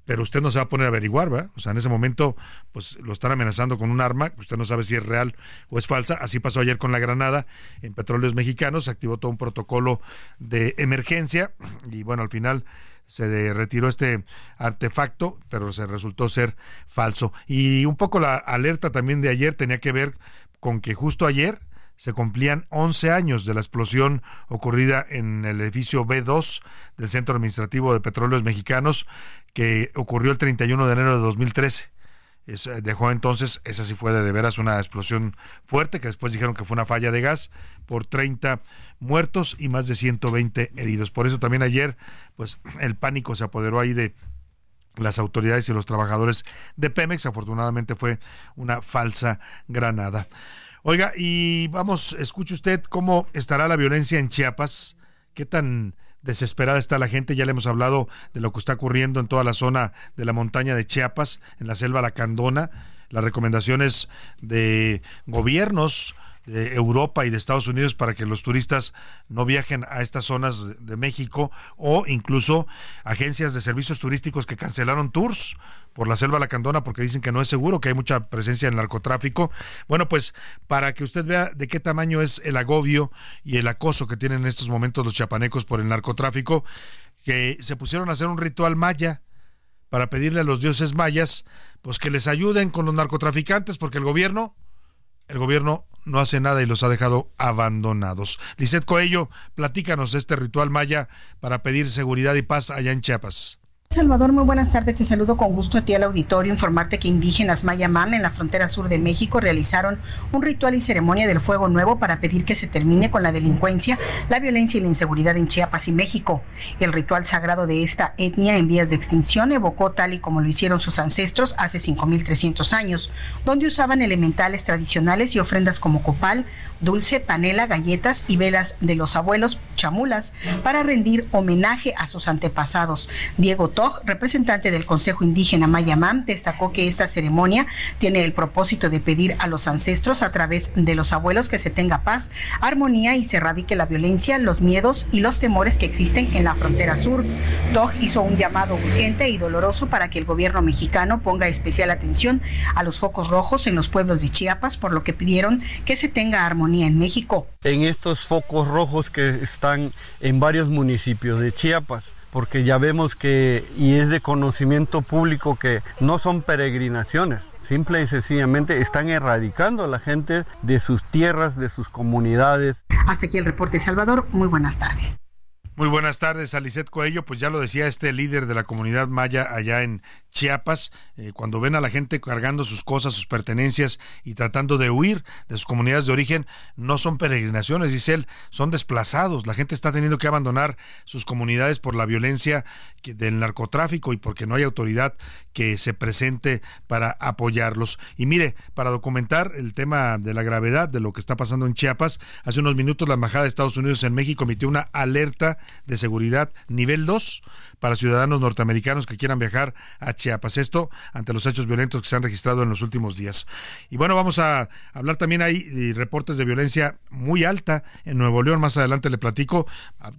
pero usted no se va a poner a averiguar, ¿va? O sea, en ese momento, pues lo están amenazando con un arma, usted no sabe si es real o es falsa. Así pasó ayer con la granada en Petróleos Mexicanos, se activó todo un protocolo de emergencia y bueno, al final se retiró este artefacto, pero se resultó ser falso. Y un poco la alerta también de ayer tenía que ver con que justo ayer se cumplían 11 años de la explosión ocurrida en el edificio B2 del Centro Administrativo de Petróleos Mexicanos, que ocurrió el 31 de enero de 2013. Eh, dejó entonces, esa sí fue de, veras una explosión fuerte, que después dijeron que fue una falla de gas, por 30 muertos y más de 120 heridos. Por eso también ayer, pues [clears throat] el pánico se apoderó ahí de las autoridades y los trabajadores de Pemex. Afortunadamente fue una falsa granada. Oiga, y vamos, escuche usted cómo estará la violencia en Chiapas, qué tan desesperada está la gente, ya le hemos hablado de lo que está ocurriendo en toda la zona de la montaña de Chiapas, en la selva Lacandona, las recomendaciones de gobiernos de Europa y de Estados Unidos para que los turistas no viajen a estas zonas de México o incluso agencias de servicios turísticos que cancelaron tours por la selva lacandona porque dicen que no es seguro, que hay mucha presencia del narcotráfico. Bueno, pues para que usted vea de qué tamaño es el agobio y el acoso que tienen en estos momentos los chapanecos por el narcotráfico, que se pusieron a hacer un ritual maya para pedirle a los dioses mayas pues que les ayuden con los narcotraficantes porque el gobierno el gobierno no hace nada y los ha dejado abandonados. Lisset Coello, platícanos de este ritual maya para pedir seguridad y paz allá en Chiapas. Salvador, muy buenas tardes. Te saludo con gusto a ti al auditorio. Informarte que indígenas Mayamán en la frontera sur de México realizaron un ritual y ceremonia del fuego nuevo para pedir que se termine con la delincuencia, la violencia y la inseguridad en Chiapas y México. El ritual sagrado de esta etnia en vías de extinción evocó tal y como lo hicieron sus ancestros hace 5.300 años, donde usaban elementales tradicionales y ofrendas como copal, dulce, panela, galletas y velas de los abuelos chamulas para rendir homenaje a sus antepasados. Diego Representante del Consejo Indígena Mayamán, destacó que esta ceremonia tiene el propósito de pedir a los ancestros a través de los abuelos que se tenga paz, armonía y se erradique la violencia, los miedos y los temores que existen en la frontera sur. Dog hizo un llamado urgente y doloroso para que el gobierno mexicano ponga especial atención a los focos rojos en los pueblos de Chiapas, por lo que pidieron que se tenga armonía en México. En estos focos rojos que están en varios municipios de Chiapas porque ya vemos que, y es de conocimiento público, que no son peregrinaciones, simple y sencillamente están erradicando a la gente de sus tierras, de sus comunidades. Hasta aquí el reporte, Salvador. Muy buenas tardes. Muy buenas tardes, Alicet Coello. Pues ya lo decía este líder de la comunidad maya allá en Chiapas, eh, cuando ven a la gente cargando sus cosas, sus pertenencias y tratando de huir de sus comunidades de origen, no son peregrinaciones, dice él, son desplazados. La gente está teniendo que abandonar sus comunidades por la violencia del narcotráfico y porque no hay autoridad que se presente para apoyarlos. Y mire, para documentar el tema de la gravedad de lo que está pasando en Chiapas, hace unos minutos la Embajada de Estados Unidos en México emitió una alerta de seguridad nivel 2 para ciudadanos norteamericanos que quieran viajar a Chiapas. Esto ante los hechos violentos que se han registrado en los últimos días. Y bueno, vamos a hablar también hay reportes de violencia muy alta en Nuevo León. Más adelante le platico.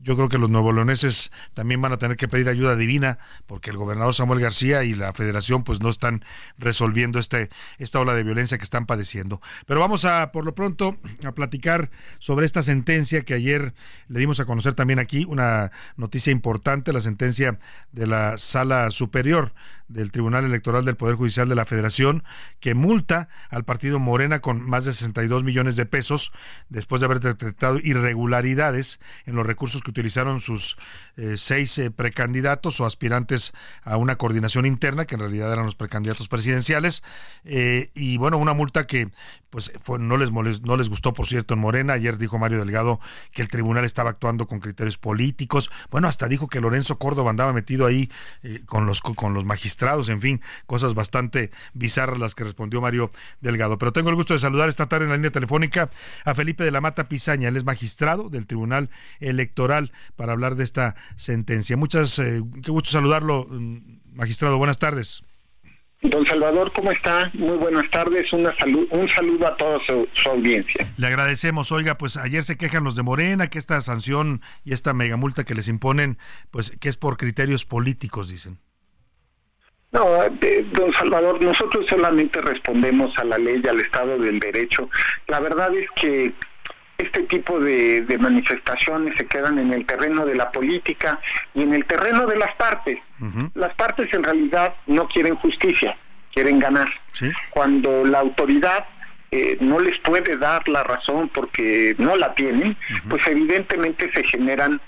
Yo creo que los nuevo leoneses también van a tener que pedir ayuda divina porque el gobernador Samuel García y la federación pues no están resolviendo este, esta ola de violencia que están padeciendo. Pero vamos a, por lo pronto, a platicar sobre esta sentencia que ayer le dimos a conocer también aquí, una noticia importante, la sentencia de la Sala Superior del Tribunal Electoral del Poder Judicial de la Federación, que multa al partido Morena con más de 62 millones de pesos después de haber detectado irregularidades en los recursos que utilizaron sus eh, seis eh, precandidatos o aspirantes a una coordinación interna, que en realidad eran los precandidatos presidenciales. Eh, y bueno, una multa que pues no, les no les gustó, por cierto, en Morena. Ayer dijo Mario Delgado que el tribunal estaba actuando con criterios políticos. Bueno, hasta dijo que Lorenzo Córdoba andaba metido ahí con, los, con los magistrados, en fin, cosas bastante bizarras las que respondió Mario Delgado. Pero tengo el gusto de saludar esta tarde en la línea telefónica a Felipe de la Mata Pizaña. Él es magistrado del Tribunal Electoral para hablar de esta sentencia. Muchas, eh, qué gusto saludarlo, mm, magistrado. Buenas tardes. Don Salvador, ¿cómo está? Muy buenas tardes. Una salud, un saludo a toda su, audiencia. Le agradecemos. Oiga, pues ayer se quejan los de Morena que esta sanción y esta megamulta que les imponen, pues que es por criterios políticos, dicen. No, don Salvador, nosotros solamente respondemos a la ley y al Estado del Derecho. La verdad es que este tipo de, manifestaciones se quedan en el terreno de la política y en el terreno de las partes. Las partes en realidad no quieren justicia, quieren ganar. Cuando la autoridad eh, no les puede dar la razón porque no la tienen, pues evidentemente se generan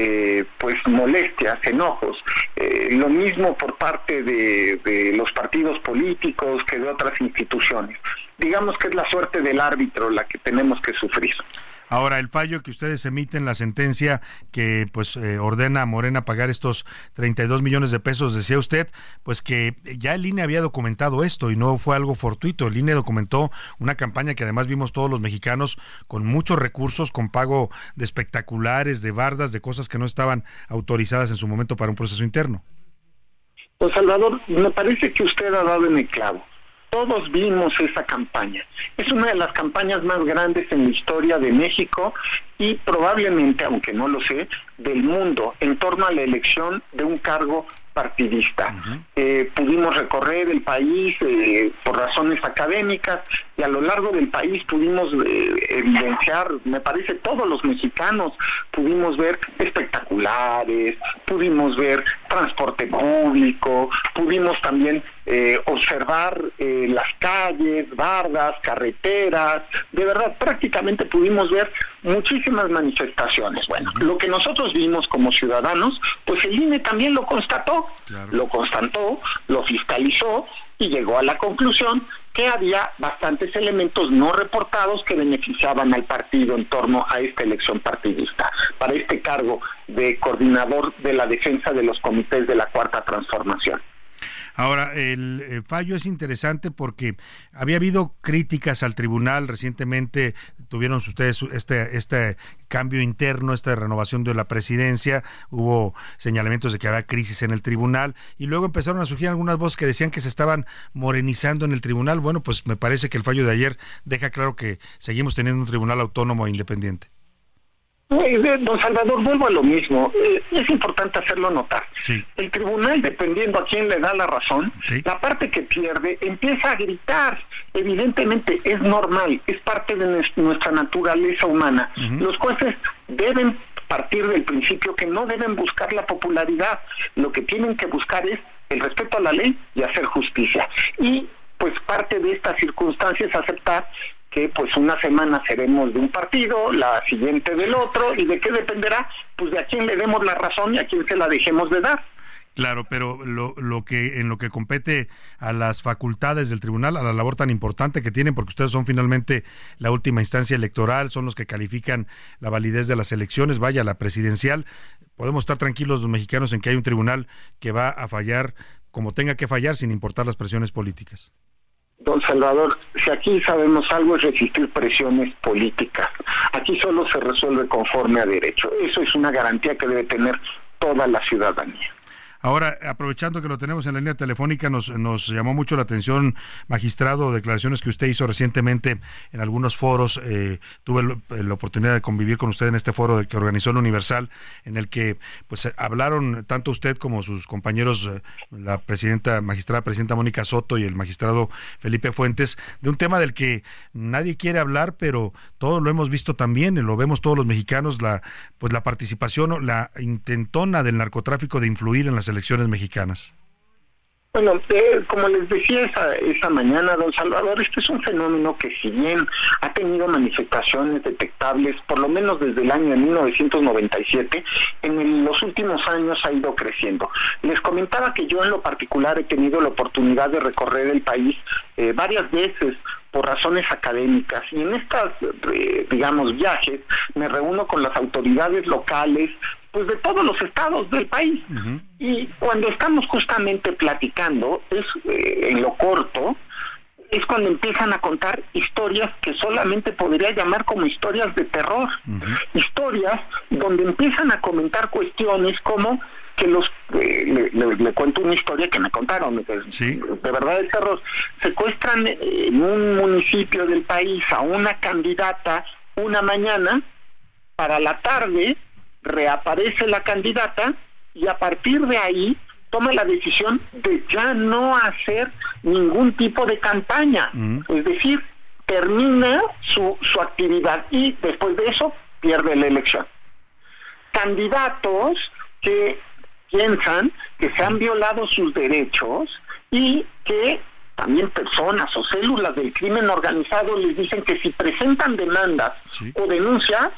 eh, pues molestias, enojos. Eh, lo mismo por parte de, los partidos políticos que de otras instituciones. Digamos que es la suerte del árbitro la que tenemos que sufrir. Ahora, el fallo que ustedes emiten, la sentencia que pues eh, ordena a Morena pagar estos 32 millones de pesos, decía usted, pues que ya el INE había documentado esto y no fue algo fortuito. El INE documentó una campaña que además vimos todos los mexicanos con muchos recursos, con pago de espectaculares, de bardas, de cosas que no estaban autorizadas en su momento para un proceso interno. Pues Salvador, me parece que usted ha dado en el clavo. Todos vimos esa campaña. Es una de las campañas más grandes en la historia de México y probablemente, aunque no lo sé, del mundo en torno a la elección de un cargo partidista. Eh, pudimos recorrer el país eh, por razones académicas y a lo largo del país pudimos eh, evidenciar, me parece, todos los mexicanos pudimos ver espectaculares, pudimos ver transporte público, pudimos también observar las calles, bardas, carreteras, de verdad prácticamente pudimos ver muchísimas manifestaciones. Bueno, lo que nosotros vimos como ciudadanos, pues el INE también lo constató, lo constató, lo fiscalizó y llegó a la conclusión que había bastantes elementos no reportados que beneficiaban al partido en torno a esta elección partidista, para este cargo de coordinador de la defensa de los comités de la Cuarta Transformación. Ahora, el, el fallo es interesante porque había habido críticas al tribunal recientemente, tuvieron ustedes este, este cambio interno, esta renovación de la presidencia, hubo señalamientos de que había crisis en el tribunal y luego empezaron a surgir algunas voces que decían que se estaban morenizando en el tribunal. Bueno, pues me parece que el fallo de ayer deja claro que seguimos teniendo un tribunal autónomo e independiente. Don Salvador, vuelvo a lo mismo. Eh, es importante hacerlo notar. El tribunal, dependiendo a quién le da la razón, la parte que pierde empieza a gritar. Evidentemente es normal, es parte de nuestra naturaleza humana. Los jueces deben partir del principio que no deben buscar la popularidad. Lo que tienen que buscar es el respeto a la ley y hacer justicia. Y pues parte de esta circunstancia es aceptar que pues una semana seremos de un partido, la siguiente del otro, y de qué dependerá, pues de a quién le demos la razón y a quién se la dejemos de dar. Claro, pero lo, lo que en lo que compete a las facultades del tribunal, a la labor tan importante que tienen, porque ustedes son finalmente la última instancia electoral, son los que califican la validez de las elecciones, vaya la presidencial, podemos estar tranquilos los mexicanos en que hay un tribunal que va a fallar como tenga que fallar sin importar las presiones políticas. Don Salvador, si aquí sabemos algo es resistir presiones políticas. Aquí solo se resuelve conforme a derecho. Eso es una garantía que debe tener toda la ciudadanía. Ahora, aprovechando que lo tenemos en la línea telefónica, nos, nos llamó mucho la atención, magistrado, declaraciones que usted hizo recientemente en algunos foros. Eh, tuve la oportunidad de convivir con usted en este foro que organizó el Universal, en el que pues hablaron tanto usted como sus compañeros, eh, la presidenta, magistrada presidenta Mónica Soto y el magistrado Felipe Fuentes, de un tema del que nadie quiere hablar, pero todos lo hemos visto también, lo vemos todos los mexicanos, la pues la participación, la intentona del narcotráfico de influir en las elecciones mexicanas? Bueno, eh, como les decía esa, esa mañana, don Salvador, este es un fenómeno que si bien ha tenido manifestaciones detectables, por lo menos desde el año de 1997, en los últimos años ha ido creciendo. Les comentaba que yo en lo particular he tenido la oportunidad de recorrer el país eh, varias veces por razones académicas y en estas, eh, digamos, viajes me reúno con las autoridades locales, pues de todos los estados del país. Y cuando estamos justamente platicando, es eh, en lo corto, es cuando empiezan a contar historias que solamente podría llamar como historias de terror. Historias donde empiezan a comentar cuestiones como que los eh, le, cuento una historia que me contaron de, de verdad de terror secuestran en un municipio del país a una candidata una mañana para la tarde reaparece la candidata y a partir de ahí toma la decisión de ya no hacer ningún tipo de campaña. Mm. Es decir, termina su, su actividad y después de eso pierde la elección. Candidatos que piensan que se han violado sus derechos y que también personas o células del crimen organizado les dicen que si presentan demandas o denuncias,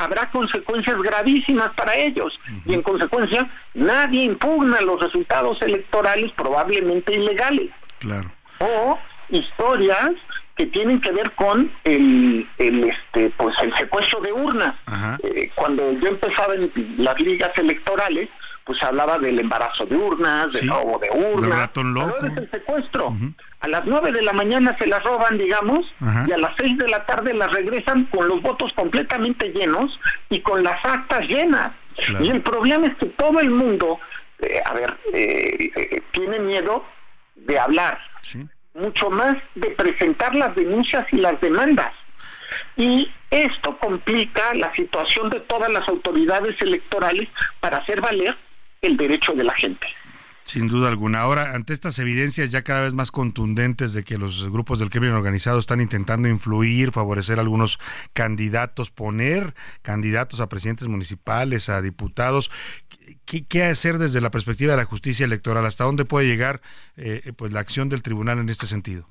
habrá consecuencias gravísimas para ellos y en consecuencia nadie impugna los resultados electorales probablemente ilegales. Claro. O historias que tienen que ver con el, el este pues el secuestro de urnas. Eh, cuando yo empezaba en las ligas electorales, pues hablaba del embarazo de urnas, del robo de urnas, el secuestro. A las nueve de la mañana se las roban, digamos, y a las seis de la tarde las regresan con los votos completamente llenos y con las actas llenas. Y el problema es que todo el mundo, eh, a ver, eh, eh, tiene miedo de hablar, mucho más de presentar las denuncias y las demandas. Y esto complica la situación de todas las autoridades electorales para hacer valer el derecho de la gente. Sin duda alguna. Ahora, ante estas evidencias ya cada vez más contundentes de que los grupos del crimen organizado están intentando influir, favorecer a algunos candidatos, poner candidatos a presidentes municipales, a diputados, ¿qué, hacer desde la perspectiva de la justicia electoral? ¿Hasta dónde puede llegar eh, pues la acción del tribunal en este sentido?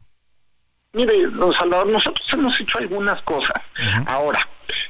Mire, don Salvador, nosotros hemos hecho algunas cosas. Ahora,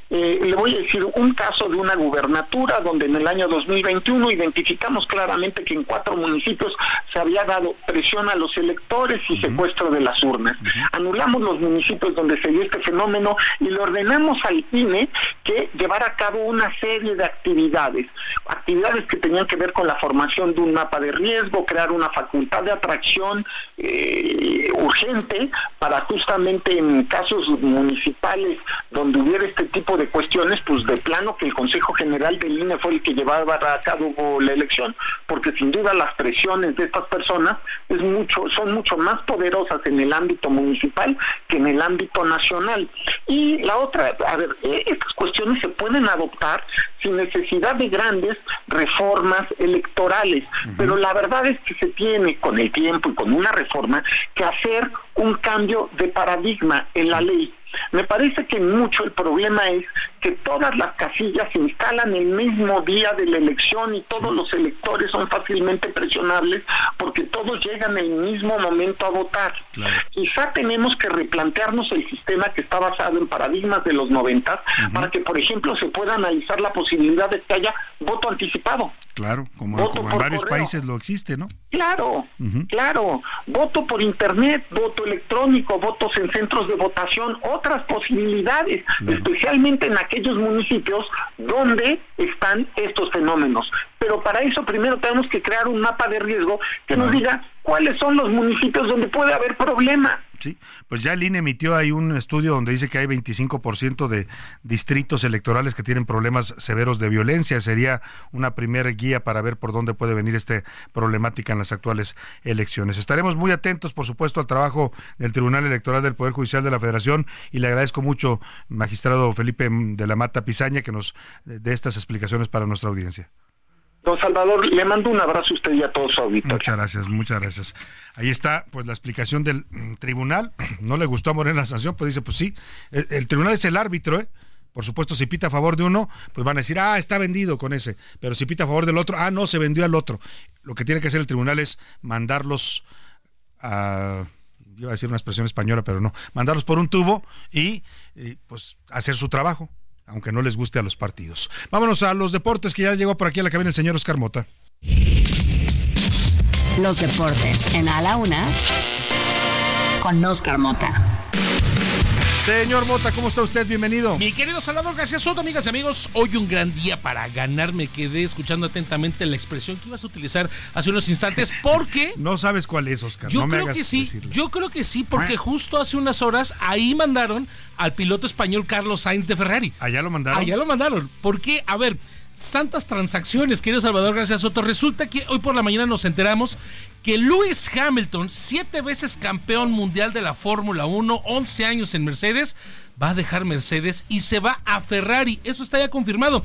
Eh, le voy a decir un caso de una gubernatura donde en el año 2021 identificamos claramente que en cuatro municipios se había dado presión a los electores y secuestro de las urnas. Anulamos los municipios donde se dio este fenómeno y le ordenamos al INE que llevara a cabo una serie de actividades, actividades que tenían que ver con la formación de un mapa de riesgo, crear una facultad de atracción eh, urgente para justamente en casos municipales donde hubiera este tipo de cuestiones, pues de plano que el Consejo General del INE fue el que llevaba a cabo la elección, porque sin duda las presiones de estas personas es mucho, son mucho más poderosas en el ámbito municipal que en el ámbito nacional. Y la otra, a ver, e, estas cuestiones se pueden adoptar sin necesidad de grandes reformas electorales, pero la verdad es que se tiene con el tiempo y con una reforma que hacer un cambio de paradigma en la ley. Me parece que mucho el problema es que todas las casillas se instalan el mismo día de la elección y todos los electores son fácilmente presionables porque todos llegan el mismo momento a votar. Quizá tenemos que replantearnos el sistema que está basado en paradigmas de los 90 para que, por ejemplo, se pueda analizar la posibilidad de que haya voto anticipado. Claro, como, en varios países lo existe, ¿no? Claro, claro. Voto por internet, voto electrónico, votos en centros de votación, otras posibilidades, especialmente en aquellos municipios donde están estos fenómenos. Pero para eso primero tenemos que crear un mapa de riesgo que nos diga cuáles son los municipios donde puede haber problema. Sí, pues ya el INE emitió ahí un estudio donde dice que hay 25% de distritos electorales que tienen problemas severos de violencia. Sería una primera guía para ver por dónde puede venir esta problemática en las actuales elecciones. Estaremos muy atentos, por supuesto, al trabajo del Tribunal Electoral del Poder Judicial de la Federación y le agradezco mucho, magistrado Felipe de la Mata Pizaña, que nos dé estas explicaciones para nuestra audiencia. Don Salvador, le mando un abrazo a usted y a todos su auditorio. Muchas gracias, muchas gracias. Ahí está, pues la explicación del mm, tribunal. [clears throat] No le gustó a Morena la sanción, pues dice, pues sí, el, tribunal es el árbitro, ¿eh? Por supuesto, si pita a favor de uno, pues van a decir, ah, está vendido con ese. Pero si pita a favor del otro, ah, no, se vendió al otro. Lo que tiene que hacer el tribunal es mandarlos a iba a decir una expresión española, pero no, mandarlos por un tubo y, y, pues hacer su trabajo aunque no les guste a los partidos. Vámonos a los deportes, que ya llegó por aquí a la cabina el señor Oscar Mota. Los deportes en A la Una con Oscar Mota. Señor Mota, ¿cómo está usted? Bienvenido. Mi querido Salvador García Soto, amigas y amigos, hoy un gran día para ganar. Me quedé escuchando atentamente la expresión que ibas a utilizar hace unos instantes [laughs] porque... no sabes cuál es, Oscar. Yo no creo que sí, yo creo que sí, porque justo hace unas horas ahí mandaron al piloto español Carlos Sainz de Ferrari. Allá lo mandaron. Allá lo mandaron. Porque, a ver, santas transacciones, querido Salvador García Soto. Resulta que hoy por la mañana nos enteramos que Lewis Hamilton, siete veces campeón mundial de la Fórmula 1, 11 años en Mercedes, va a dejar Mercedes y se va a Ferrari. Eso está ya confirmado.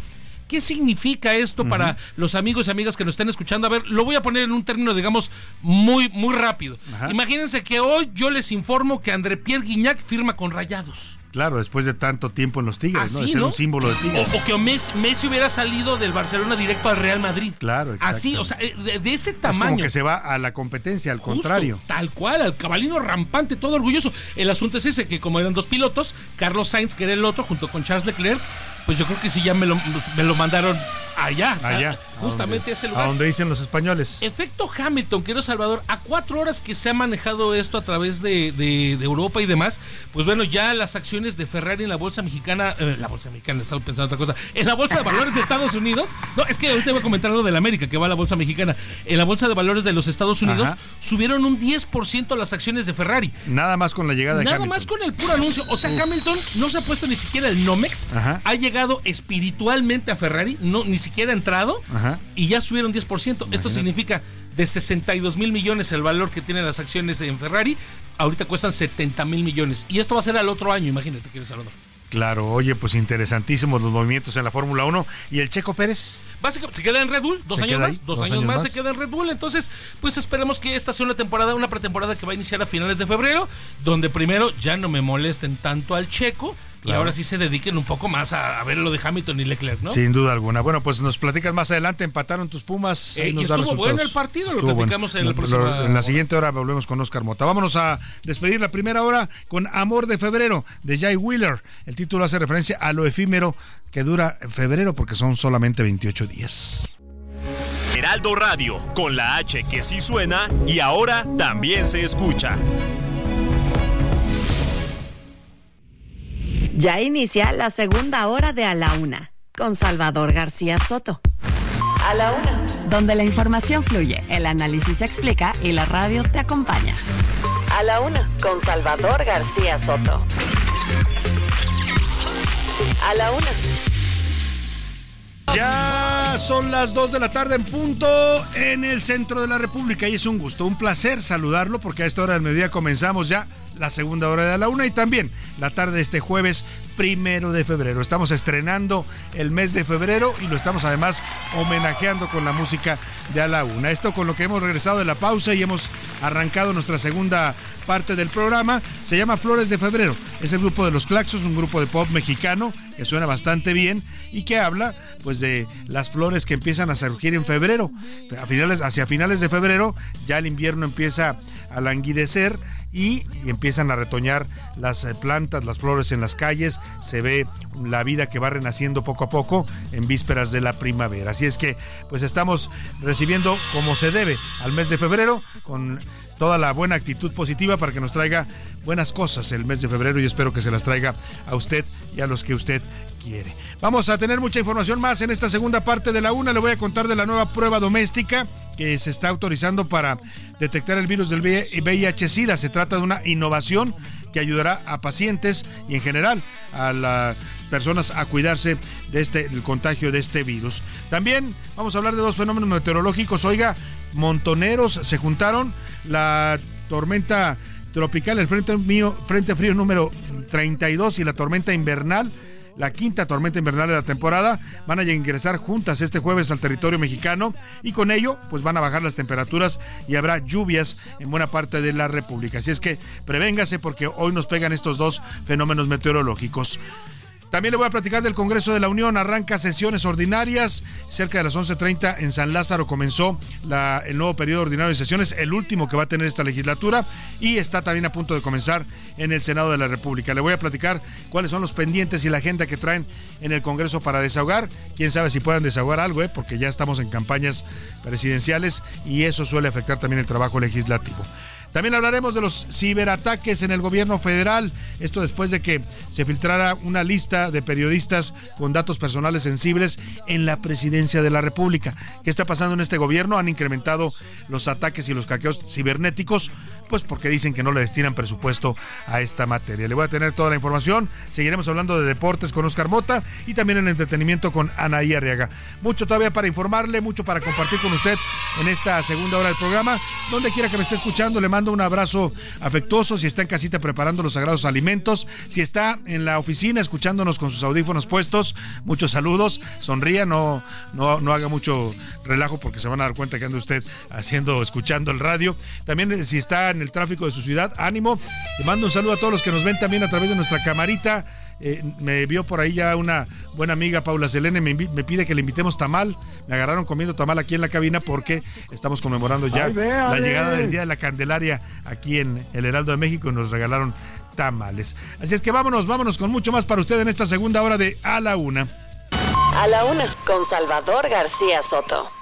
¿Qué significa esto para los amigos y amigas que nos están escuchando? A ver, lo voy a poner en un término, digamos, muy, muy rápido. Imagínense que hoy yo les informo que André Pierre Guignac firma con Rayados. Claro, después de tanto tiempo en los Tigres, ¿no? De ser un símbolo de Tigres. O, que Messi, hubiera salido del Barcelona directo al Real Madrid. Claro, exacto. Así, o sea, eh, de, ese tamaño. Es como que se va a la competencia, al contrario. Tal cual, al cabalino rampante, todo orgulloso. El asunto es ese, que como eran dos pilotos, Carlos Sainz, que era el otro, junto con Charles Leclerc, pues yo creo que sí ya me lo, me lo mandaron allá. Allá. justamente ese lugar. A donde dicen los españoles. Efecto Hamilton, querido Salvador, a cuatro horas que se ha manejado esto a través de, de, Europa y demás, pues bueno, ya las acciones de Ferrari en la bolsa mexicana, eh, la bolsa mexicana, estaba pensando otra cosa, en la bolsa de valores de Estados Unidos, no, es que ahorita voy a comentar algo de la América, que va a la bolsa mexicana, en la bolsa de valores de los Estados Unidos subieron un 10% las acciones de Ferrari. Nada más con la llegada de Nada más con el puro anuncio, o sea, Hamilton no se ha puesto ni siquiera el Nomex, ha llegado espiritualmente a Ferrari, no ni siquiera ha entrado y ya subieron 10%. Esto significa de 62 mil millones el valor que tienen las acciones en Ferrari, ahorita cuestan 70 mil millones. Y esto va a ser al otro año, imagínate, quiero Salvador. Claro, oye, pues interesantísimos los movimientos en la Fórmula 1. ¿Y el Checo Pérez? Básicamente, se queda en Red Bull, dos años más, dos, años, más, se queda en Red Bull. Entonces, pues esperemos que esta sea una temporada, una pretemporada que va a iniciar a finales de febrero, donde primero ya no me molesten tanto al Checo y ahora sí se dediquen un poco más a, ver lo de Hamilton y Leclerc, ¿no? Sin duda alguna. Bueno, pues nos platicas más adelante, empataron tus Pumas. Eh, y estuvo bueno el partido, lo platicamos en el próximo. En la siguiente hora volvemos con Oscar Mota. Vámonos a despedir la primera hora con Amor de Febrero de Jay Wheeler. El título hace referencia a lo efímero que dura febrero porque son solamente 28 días. Heraldo Radio, con la H que sí suena y ahora también se escucha. Ya inicia la segunda hora de A la Una, con Salvador García Soto. A la Una. Donde la información fluye, el análisis se explica y la radio te acompaña. A la Una, con Salvador García Soto. A la Una. Ya son las 2 de la tarde en punto en el centro de la República y es un gusto, un placer saludarlo porque a esta hora del mediodía comenzamos ya la segunda hora de la una y también la tarde de este jueves primero de febrero. Estamos estrenando el mes de febrero y lo estamos además homenajeando con la música de a la una. Esto con lo que hemos regresado de la pausa y hemos arrancado nuestra segunda parte del programa. Se llama Flores de Febrero. Es el grupo de los Claxos, un grupo de pop mexicano que suena bastante bien y que habla pues de las flores que empiezan a surgir en febrero. A finales, hacia finales de febrero ya el invierno empieza a languidecer y, empiezan a retoñar las eh, plantas, las flores en las calles, se ve la vida que va renaciendo poco a poco en vísperas de la primavera. Así es que pues estamos recibiendo como se debe al mes de febrero con toda la buena actitud positiva para que nos traiga buenas cosas el mes de febrero y espero que se las traiga a usted y a los que usted Vamos a tener mucha información más en esta segunda parte de la una. Le voy a contar de la nueva prueba doméstica que se está autorizando para detectar el virus del VIH-Sida. Se trata de una innovación que ayudará a pacientes y en general a las personas a cuidarse de este contagio de este virus. También vamos a hablar de dos fenómenos meteorológicos. Oiga, montoneros se juntaron la tormenta tropical, el frente mío, frente frío número 32 y la tormenta invernal la quinta tormenta invernal de la temporada. Van a ingresar juntas este jueves al territorio mexicano y con ello pues van a bajar las temperaturas y habrá lluvias en buena parte de la República. Así es que prevéngase porque hoy nos pegan estos dos fenómenos meteorológicos. También le voy a platicar del Congreso de la Unión. Arranca sesiones ordinarias. Cerca de las 11.30 en San Lázaro comenzó el nuevo periodo ordinario de sesiones, el último que va a tener esta legislatura. Y está también a punto de comenzar en el Senado de la República. Le voy a platicar cuáles son los pendientes y la agenda que traen en el Congreso para desahogar. Quién sabe si puedan desahogar algo, ¿eh? porque ya estamos en campañas presidenciales y eso suele afectar también el trabajo legislativo. También hablaremos de los ciberataques en el gobierno federal. Esto después de que se filtrara una lista de periodistas con datos personales sensibles en la presidencia de la República. ¿Qué está pasando en este gobierno? Han incrementado los ataques y los caqueos cibernéticos pues porque dicen que no le destinan presupuesto a esta materia. Le voy a tener toda la información. Seguiremos hablando de deportes con Oscar Mota y también en entretenimiento con Anaí Arriaga. Mucho todavía para informarle, mucho para compartir con usted en esta segunda hora del programa. Donde quiera que me esté escuchando, le mando un abrazo afectuoso. Si está en casita preparando los sagrados alimentos, si está en la oficina escuchándonos con sus audífonos puestos, muchos saludos. Sonría, no, no, no haga mucho relajo porque se van a dar cuenta que anda usted haciendo, escuchando el radio. También eh, si está en el tráfico de su ciudad. Ánimo. Le mando un saludo a todos los que nos ven también a través de nuestra camarita. Eh, me vio por ahí ya una buena amiga, Paula Selene, me, me, pide que le invitemos tamal. Me agarraron comiendo tamal aquí en la cabina porque estamos conmemorando ya la llegada del Día de la Candelaria aquí en el Heraldo de México y nos regalaron tamales. Así es que vámonos, vámonos con mucho más para usted en esta segunda hora de A la Una. A la Una, con Salvador García Soto.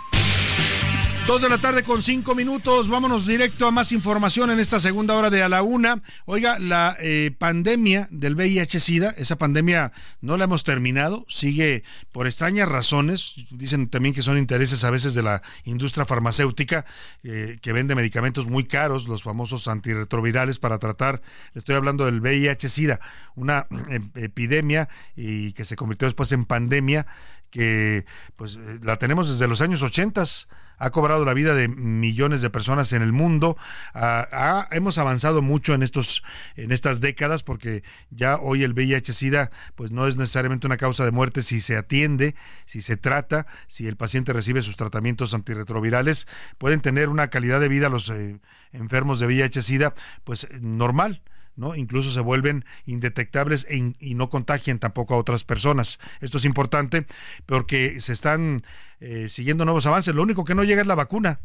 Dos de la tarde con cinco minutos. Vámonos directo a más información en esta segunda hora de a la una. Oiga, la eh, pandemia del VIH-Sida, esa pandemia no la hemos terminado, sigue por extrañas razones. Dicen también que son intereses a veces de la industria farmacéutica eh, que vende medicamentos muy caros, los famosos antirretrovirales para tratar. Estoy hablando del VIH-Sida, una eh, epidemia y que se convirtió después en pandemia que pues la tenemos desde los años ochentas ha cobrado la vida de millones de personas en el mundo. Ah, hemos avanzado mucho en estos en estas décadas porque ya hoy el VIH/SIDA pues no es necesariamente una causa de muerte si se atiende, si se trata, si el paciente recibe sus tratamientos antirretrovirales, pueden tener una calidad de vida los eh, enfermos de VIH/SIDA pues normal Incluso se vuelven indetectables e y no contagian tampoco a otras personas. Esto es importante porque se están eh, siguiendo nuevos avances. Lo único que no llega es la vacuna.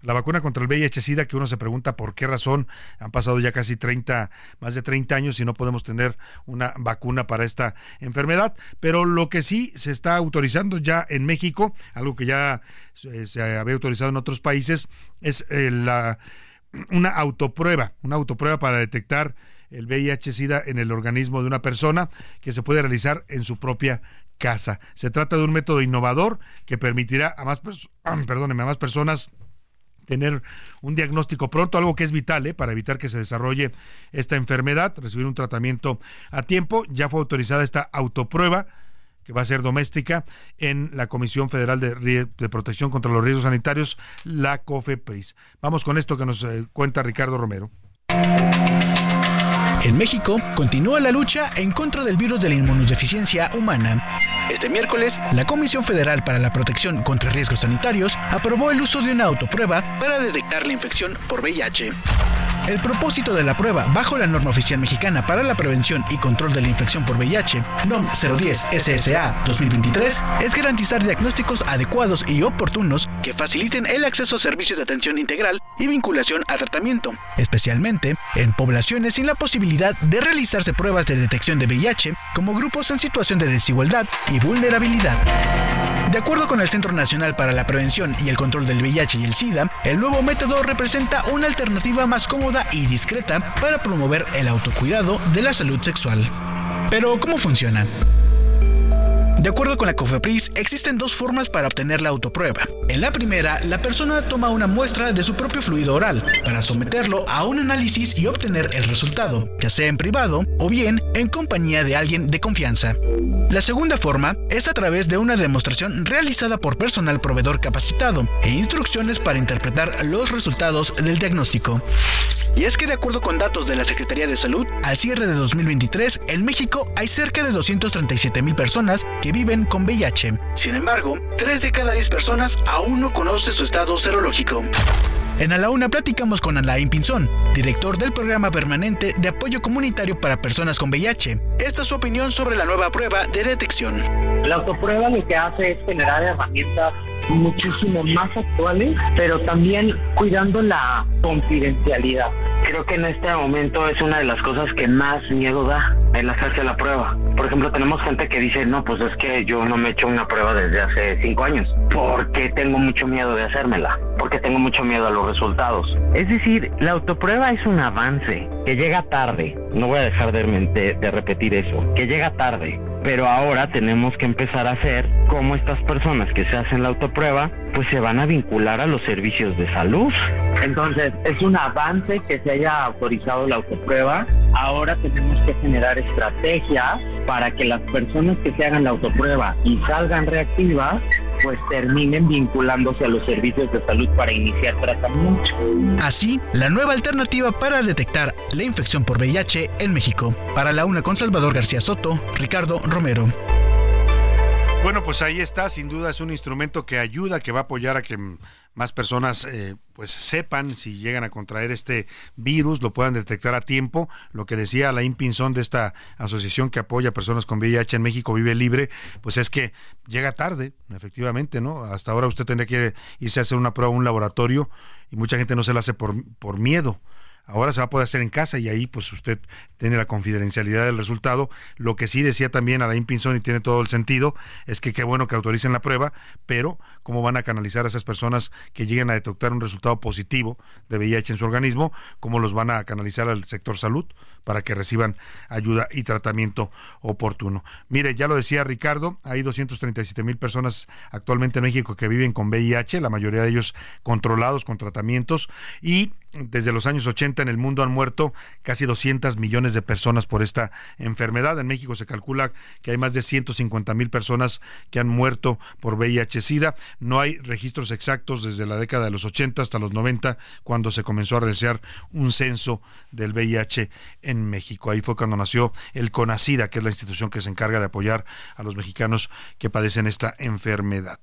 La vacuna contra el VIH-Sida, que uno se pregunta por qué razón han pasado ya casi 30, más de 30 años y no podemos tener una vacuna para esta enfermedad. Pero lo que sí se está autorizando ya en México, algo que ya se había autorizado en otros países, es eh, la, una autoprueba, una autoprueba para detectar el VIH-Sida en el organismo de una persona que se puede realizar en su propia casa. Se trata de un método innovador que permitirá a más, [clears throat] a más personas tener un diagnóstico pronto, algo que es vital ¿eh? para evitar que se desarrolle esta enfermedad, recibir un tratamiento a tiempo. Ya fue autorizada esta autoprueba que va a ser doméstica en la Comisión Federal de, Protección contra los Riesgos Sanitarios, la COFEPRIS. Vamos con esto que nos eh, cuenta Ricardo Romero. En México, continúa la lucha en contra del virus de la inmunodeficiencia humana. Este miércoles, la Comisión Federal para la Protección contra Riesgos Sanitarios aprobó el uso de una autoprueba para detectar la infección por VIH. El propósito de la prueba bajo la norma oficial mexicana para la prevención y control de la infección por VIH, NOM 010 SSA 2023, es garantizar diagnósticos adecuados y oportunos que faciliten el acceso a servicios de atención integral y vinculación a tratamiento, especialmente en poblaciones sin la posibilidad de realizarse pruebas de detección de VIH como grupos en situación de desigualdad y vulnerabilidad. De acuerdo con el Centro Nacional para la Prevención y el Control del VIH y el SIDA, el nuevo método representa una alternativa más cómoda y discreta para promover el autocuidado de la salud sexual. Pero, ¿cómo funciona? De acuerdo con la COFEPRIS, existen dos formas para obtener la autoprueba. En la primera, la persona toma una muestra de su propio fluido oral para someterlo a un análisis y obtener el resultado, ya sea en privado o bien en compañía de alguien de confianza. La segunda forma es a través de una demostración realizada por personal proveedor capacitado e instrucciones para interpretar los resultados del diagnóstico. Y es que de acuerdo con datos de la Secretaría de Salud, al cierre de 2023, en México hay cerca de 237 mil personas que viven con VIH. Sin embargo, 3 de cada 10 personas aún no conoce su estado serológico. En A la Una platicamos con Alain Pinzón, director del programa permanente de apoyo comunitario para personas con VIH. Esta es su opinión sobre la nueva prueba de detección. La autoprueba lo que hace es generar herramientas muchísimo más actuales, pero también cuidando la confidencialidad. Creo que en este momento es una de las cosas que más miedo da el hacerse la prueba. Por ejemplo, tenemos gente que dice, no, pues es que yo no me he hecho una prueba desde hace cinco años, porque tengo mucho miedo de hacérmela, porque tengo mucho miedo a los resultados. Es decir, la autoprueba es un avance que llega tarde, no voy a dejar de, de repetir eso, que llega tarde, pero ahora tenemos que empezar a hacer cómo estas personas que se hacen la autoprueba pues se van a vincular a los servicios de salud. Entonces, es un avance que se haya autorizado la autoprueba. Ahora tenemos que generar estrategias para que las personas que se hagan la autoprueba y salgan reactivas pues terminen vinculándose a los servicios de salud para iniciar tratamiento. Así, la nueva alternativa para detectar la infección por VIH en México. Para la una con Salvador García Soto, Ricardo Romero. Bueno, pues ahí está, sin duda es un instrumento que ayuda, que va a apoyar a que más personas eh, pues sepan si llegan a contraer este virus, lo puedan detectar a tiempo. Lo que decía la Pinzón de esta asociación que apoya a personas con VIH en México, Vive Libre, pues es que llega tarde, efectivamente, ¿no? Hasta ahora usted tendría que irse a hacer una prueba a un laboratorio y mucha gente no se la hace por, por miedo. Ahora se va a poder hacer en casa y ahí pues usted tiene la confidencialidad del resultado. Lo que sí decía también Alain Pinzón y tiene todo el sentido es que qué bueno que autoricen la prueba, pero cómo van a canalizar a esas personas que lleguen a detectar un resultado positivo de VIH en su organismo, cómo los van a canalizar al sector salud para que reciban ayuda y tratamiento oportuno. Mire, ya lo decía Ricardo, hay 237 mil personas actualmente en México que viven con VIH, la mayoría de ellos controlados con tratamientos y desde los años 80 en el mundo han muerto casi 200 millones de personas por esta enfermedad. En México se calcula que hay más de 150 mil personas que han muerto por VIH-Sida. No hay registros exactos desde la década de los 80 hasta los 90, cuando se comenzó a realizar un censo del VIH en México. Ahí fue cuando nació el CONACIDA, que es la institución que se encarga de apoyar a los mexicanos que padecen esta enfermedad.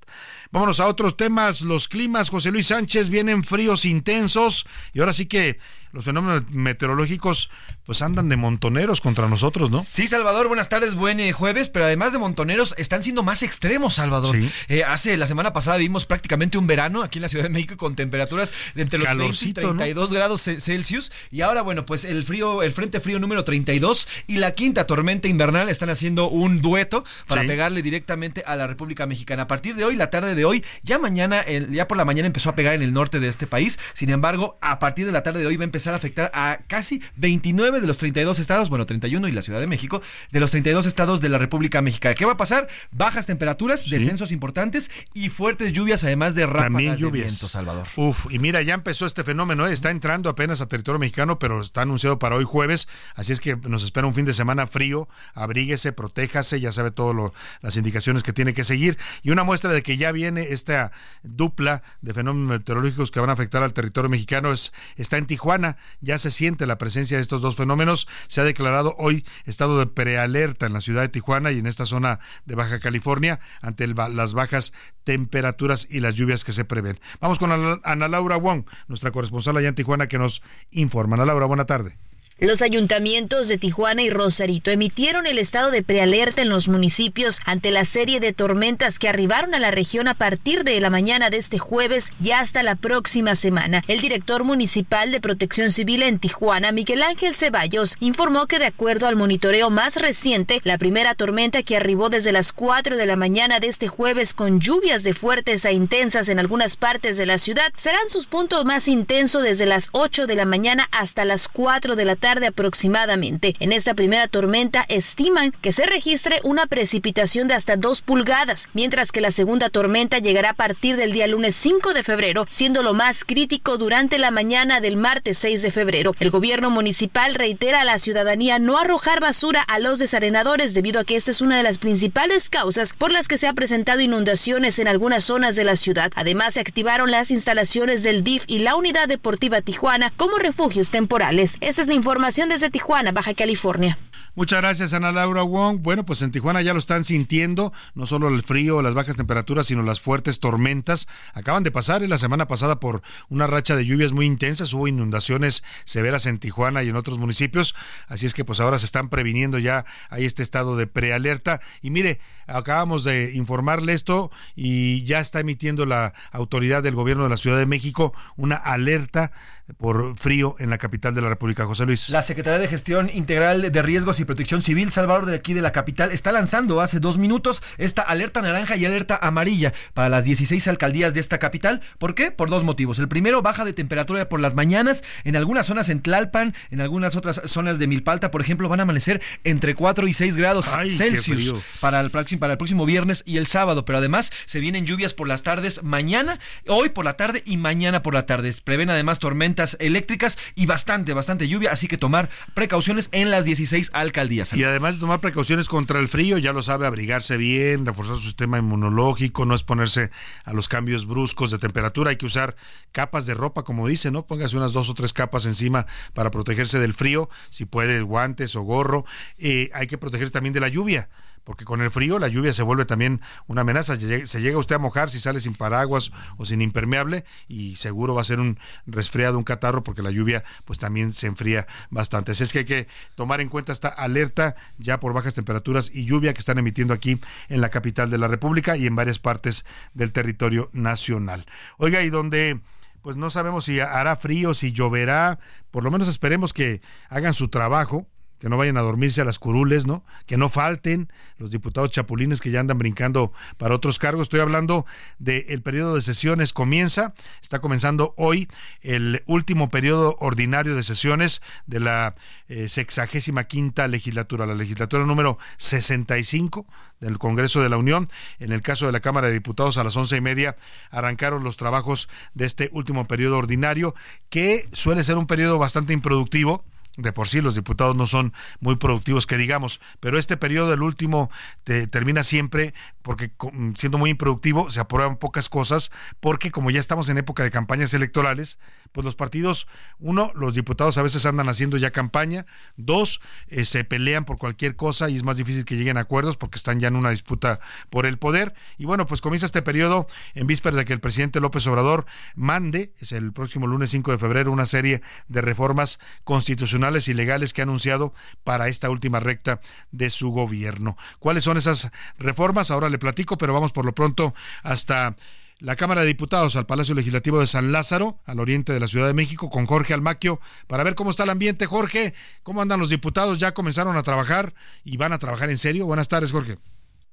Vámonos a otros temas. Los climas, José Luis Sánchez, vienen fríos intensos y ahora sí que los fenómenos meteorológicos pues andan de montoneros contra nosotros, ¿no? Sí, Salvador, buenas tardes, buen eh, jueves, pero además de montoneros están siendo más extremos, Salvador. Eh, hace la semana pasada vimos prácticamente un verano aquí en la Ciudad de México con temperaturas de entre los 20 y 32 grados Celsius y ahora bueno, pues el frío, el frente frío número 32 y la quinta tormenta invernal están haciendo un dueto para pegarle directamente a la República Mexicana. A partir de hoy, la tarde de hoy, ya mañana, ya por la mañana empezó a pegar en el norte de este país. Sin embargo, a partir de la tarde de hoy va a empezar a afectar a casi 29 de los 32 estados, bueno, 31 y la Ciudad de México, de los 32 estados de la República Mexicana. ¿Qué va a pasar? Bajas temperaturas, descensos importantes y fuertes lluvias, además de ráfagas de viento, Salvador. Uf, y mira, ya empezó este fenómeno, ¿eh? está entrando apenas a territorio mexicano, pero está anunciado para hoy jueves, así es que nos espera un fin de semana frío, abríguese, protéjase, ya sabe todas las indicaciones que tiene que seguir, y una muestra de que ya viene esta dupla de fenómenos meteorológicos que van a afectar al territorio mexicano es, está en Tijuana, ya se siente la presencia de estos dos fenómenos, se ha declarado hoy estado de prealerta en la ciudad de Tijuana y en esta zona de Baja California ante las bajas temperaturas y las lluvias que se prevén. Vamos con Ana Laura Wong, nuestra corresponsal allá en Tijuana, que nos informa. Ana Laura, buena tarde. Los ayuntamientos de Tijuana y Rosarito emitieron el estado de prealerta en los municipios ante la serie de tormentas que arribaron a la región a partir de la mañana de este jueves y hasta la próxima semana. El director municipal de Protección Civil en Tijuana, Miguel Ángel Ceballos, informó que de acuerdo al monitoreo más reciente, la primera tormenta que arribó desde las 4 de la mañana de este jueves con lluvias de fuertes a intensas en algunas partes de la ciudad serán sus puntos más intensos desde las 8 de la mañana hasta las 4 de la tarde tarde aproximadamente. En esta primera tormenta estiman que se registre una precipitación de hasta 2 pulgadas, mientras que la segunda tormenta llegará a partir del día lunes 5 de febrero, siendo lo más crítico durante la mañana del martes 6 de febrero. El gobierno municipal reitera a la ciudadanía no arrojar basura a los desarenadores debido a que esta es una de las principales causas por las que se ha presentado inundaciones en algunas zonas de la ciudad. Además, se activaron las instalaciones del DIF y la Unidad Deportiva Tijuana como refugios temporales. Esta es la información Información desde Tijuana, Baja California. Muchas gracias, Ana Laura Wong. Bueno, pues en Tijuana ya lo están sintiendo, no solo el frío, las bajas temperaturas, sino las fuertes tormentas. Acaban de pasar en la semana pasada por una racha de lluvias muy intensas, hubo inundaciones severas en Tijuana y en otros municipios, así es que pues ahora se están previniendo ya, hay este estado de prealerta. Y mire, acabamos de informarle esto y ya está emitiendo la autoridad del gobierno de la Ciudad de México una alerta por frío en la capital de la República, José Luis. La Secretaría de Gestión Integral de Riesgos y Protección Civil, Salvador, de aquí de la capital, está lanzando hace dos minutos esta alerta naranja y alerta amarilla para las 16 alcaldías de esta capital. ¿Por qué? Por dos motivos. El primero, baja de temperatura por las mañanas. En algunas zonas en Tlalpan, en algunas otras zonas de Milpalta, por ejemplo, van a amanecer entre 4 y 6 grados Celsius para el, próximo, para el próximo viernes y el sábado. Pero además se vienen lluvias por las tardes mañana, hoy por la tarde y mañana por la tarde. Prevén además tormentas eléctricas y bastante, bastante lluvia, así que tomar precauciones en las 16 alcaldías. Y además de tomar precauciones contra el frío, ya lo sabe, abrigarse bien, reforzar su sistema inmunológico, no exponerse a los cambios bruscos de temperatura, hay que usar capas de ropa, como dice, ¿no? Póngase unas dos o tres capas encima para protegerse del frío, si puede guantes o gorro, eh, hay que protegerse también de la lluvia porque con el frío la lluvia se vuelve también una amenaza. Se llega usted a mojar si sale sin paraguas o sin impermeable y seguro va a ser un resfriado, un catarro, porque la lluvia pues también se enfría bastante. Así es que hay que tomar en cuenta esta alerta ya por bajas temperaturas y lluvia que están emitiendo aquí en la capital de la República y en varias partes del territorio nacional. Oiga, y donde pues no sabemos si hará frío, si lloverá, por lo menos esperemos que hagan su trabajo que no vayan a dormirse a las curules, ¿no? Que no falten los diputados chapulines que ya andan brincando para otros cargos. Estoy hablando del periodo de sesiones comienza, está comenzando hoy el último periodo ordinario de sesiones de la eh, sexagésima quinta legislatura, la legislatura número 65 del Congreso de la Unión. En el caso de la Cámara de Diputados a las once y media arrancaron los trabajos de este último periodo ordinario, que suele ser un periodo bastante improductivo de por sí los diputados no son muy productivos que digamos, pero este periodo, el último, termina siempre porque siendo muy improductivo se aprueban pocas cosas, porque como ya estamos en época de campañas electorales, pues los partidos, uno, los diputados a veces andan haciendo ya campaña, dos, eh, se pelean por cualquier cosa y es más difícil que lleguen a acuerdos porque están ya en una disputa por el poder. Y bueno, pues comienza este periodo en vísperas de que el presidente López Obrador mande, es el próximo lunes 5 de febrero, una serie de reformas constitucionales y legales que ha anunciado para esta última recta de su gobierno. ¿Cuáles son esas reformas? Ahora le platico, pero vamos por lo pronto hasta la Cámara de Diputados al Palacio Legislativo de San Lázaro, al oriente de la Ciudad de México, con Jorge Almaquio, para ver cómo está el ambiente. Jorge, ¿cómo andan los diputados? ¿Ya comenzaron a trabajar y van a trabajar en serio? Buenas tardes, Jorge.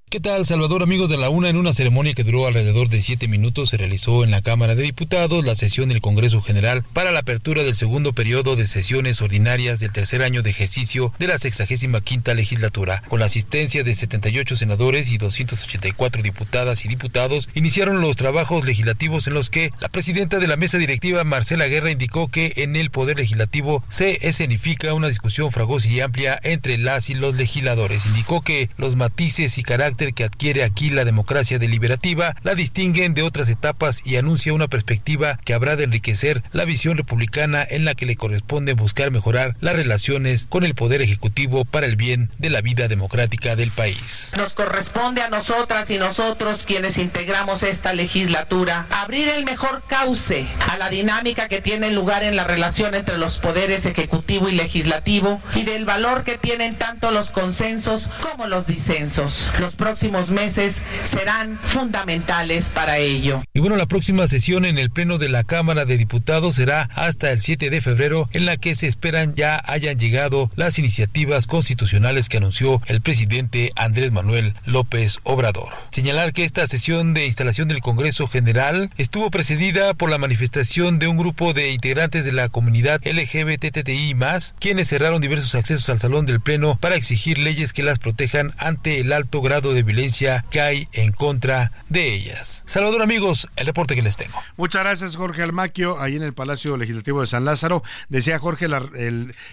¿Qué tal, Salvador, amigos de la UNA? En una ceremonia que duró alrededor de siete minutos se realizó en la Cámara de Diputados la sesión del Congreso General para la apertura del segundo periodo de sesiones ordinarias del tercer año de ejercicio de la sexagésima quinta legislatura. Con la asistencia de 78 senadores y 284 diputadas y diputados, iniciaron los trabajos legislativos en los que la presidenta de la mesa directiva, Marcela Guerra, indicó que en el Poder Legislativo se escenifica una discusión fragosa y amplia entre las y los legisladores. Indicó que los matices y carácter que adquiere aquí la democracia deliberativa la distinguen de otras etapas y anuncia una perspectiva que habrá de enriquecer la visión republicana en la que le corresponde buscar mejorar las relaciones con el Poder Ejecutivo para el bien de la vida democrática del país. Nos corresponde a nosotras y nosotros quienes integramos esta legislatura abrir el mejor cauce a la dinámica que tiene lugar en la relación entre los poderes ejecutivo y legislativo y del valor que tienen tanto los consensos como los disensos. Los próximos meses serán fundamentales para ello. Y bueno, la próxima sesión en el Pleno de la Cámara de Diputados será hasta el 7 de febrero, en la que se esperan ya hayan llegado las iniciativas constitucionales que anunció el presidente Andrés Manuel López Obrador. Señalar que esta sesión de instalación del Congreso General estuvo precedida por la manifestación de un grupo de integrantes de la comunidad LGBTTI quienes cerraron diversos accesos al salón del Pleno para exigir leyes que las protejan ante el alto grado de violencia que hay en contra de ellas. Salvador amigos, el reporte que les tengo. Muchas gracias Jorge Almaquio, ahí en el Palacio Legislativo de San Lázaro. Decía Jorge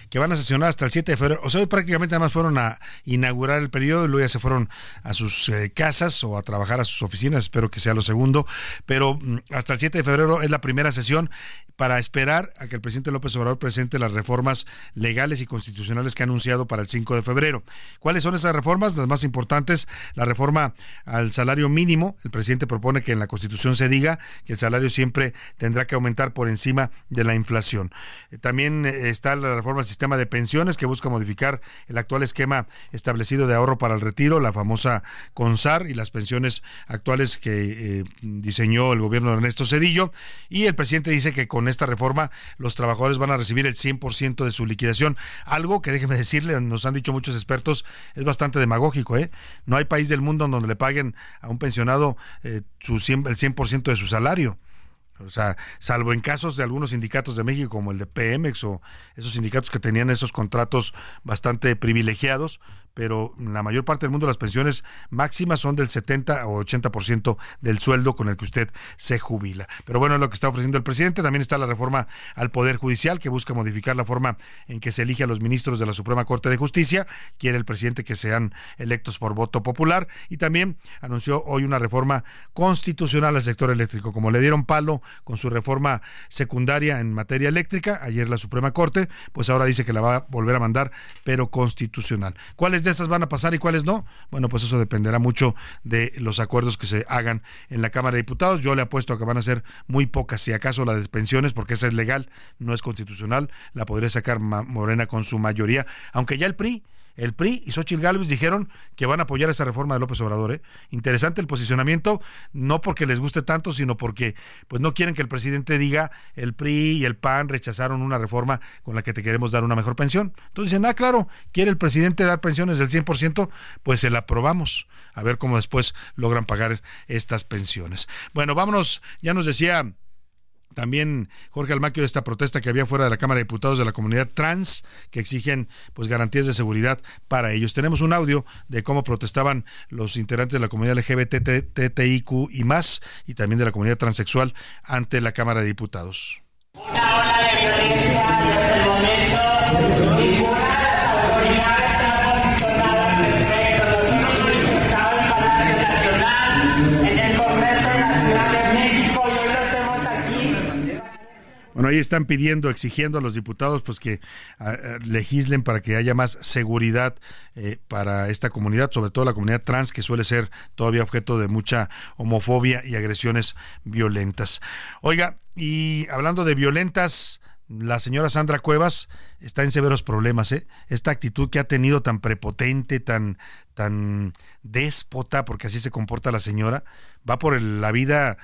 que van a sesionar hasta el 7 de febrero. O sea, hoy prácticamente además fueron a inaugurar el periodo y luego ya se fueron a sus eh, casas o a trabajar a sus oficinas, espero que sea lo segundo. Pero mm, hasta el 7 de febrero es la primera sesión para esperar a que el presidente López Obrador presente las reformas legales y constitucionales que ha anunciado para el 5 de febrero. ¿Cuáles son esas reformas? Las más importantes, la reforma al salario mínimo. El presidente propone que en la Constitución se diga que el salario siempre tendrá que aumentar por encima de la inflación. Eh, también eh, está la reforma al sistema de pensiones que busca modificar el actual esquema establecido de ahorro para el retiro, la famosa CONSAR y las pensiones actuales que eh, diseñó el gobierno de Ernesto Cedillo. Y el presidente dice que con esta reforma los trabajadores van a recibir el 100% de su liquidación. Algo que déjeme decirle, nos han dicho muchos expertos, es bastante demagógico. ¿eh? No hay país del mundo en donde le paguen a un pensionado eh, su el 100% de su salario. O sea, salvo en casos de algunos sindicatos de México, como el de Pemex o esos sindicatos que tenían esos contratos bastante privilegiados, pero en la mayor parte del mundo las pensiones máximas son del 70 o 80% del sueldo con el que usted se jubila. Pero bueno, lo que está ofreciendo el presidente. También está la reforma al Poder Judicial que busca modificar la forma en que se elige a los ministros de la Suprema Corte de Justicia. Quiere el presidente que sean electos por voto popular y también anunció hoy una reforma constitucional al sector eléctrico. Como le dieron palo con su reforma secundaria en materia eléctrica, ayer la Suprema Corte, pues ahora dice que la va a volver a mandar, pero constitucional. ¿Cuál es de esas van a pasar y cuáles no? Bueno, pues eso dependerá mucho de los acuerdos que se hagan en la Cámara de Diputados. Yo le apuesto a que van a ser muy pocas, si acaso la de pensiones, porque esa es legal, no es constitucional, la podría sacar Morena con su mayoría, aunque ya el PRI el PRI y Xochitl Gálvez dijeron que van a apoyar esa reforma de López Obrador. ¿eh? Interesante el posicionamiento, no porque les guste tanto, sino porque pues no quieren que el presidente diga el PRI y el PAN rechazaron una reforma con la que te queremos dar una mejor pensión. Entonces dicen, ah, claro, quiere el presidente dar pensiones del 100%, pues se la aprobamos. A ver cómo después logran pagar estas pensiones. Bueno, vámonos, ya nos decía también Jorge Almaquio de esta protesta que había fuera de la Cámara de Diputados de la comunidad trans que exigen pues garantías de seguridad para ellos. Tenemos un audio de cómo protestaban los integrantes de la comunidad LGBTTIQ y más y también de la comunidad transexual ante la Cámara de Diputados. Una ola de violencia desde el momento Bueno, ahí están pidiendo, exigiendo a los diputados pues que legislen para que haya más seguridad eh, para esta comunidad, sobre todo la comunidad trans, que suele ser todavía objeto de mucha homofobia y agresiones violentas. Oiga, y hablando de violentas, la señora Sandra Cuevas está en severos problemas, ¿eh? Esta actitud que ha tenido tan prepotente, tan, tan déspota, porque así se comporta la señora, va por la vida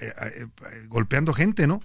eh, golpeando gente, ¿no?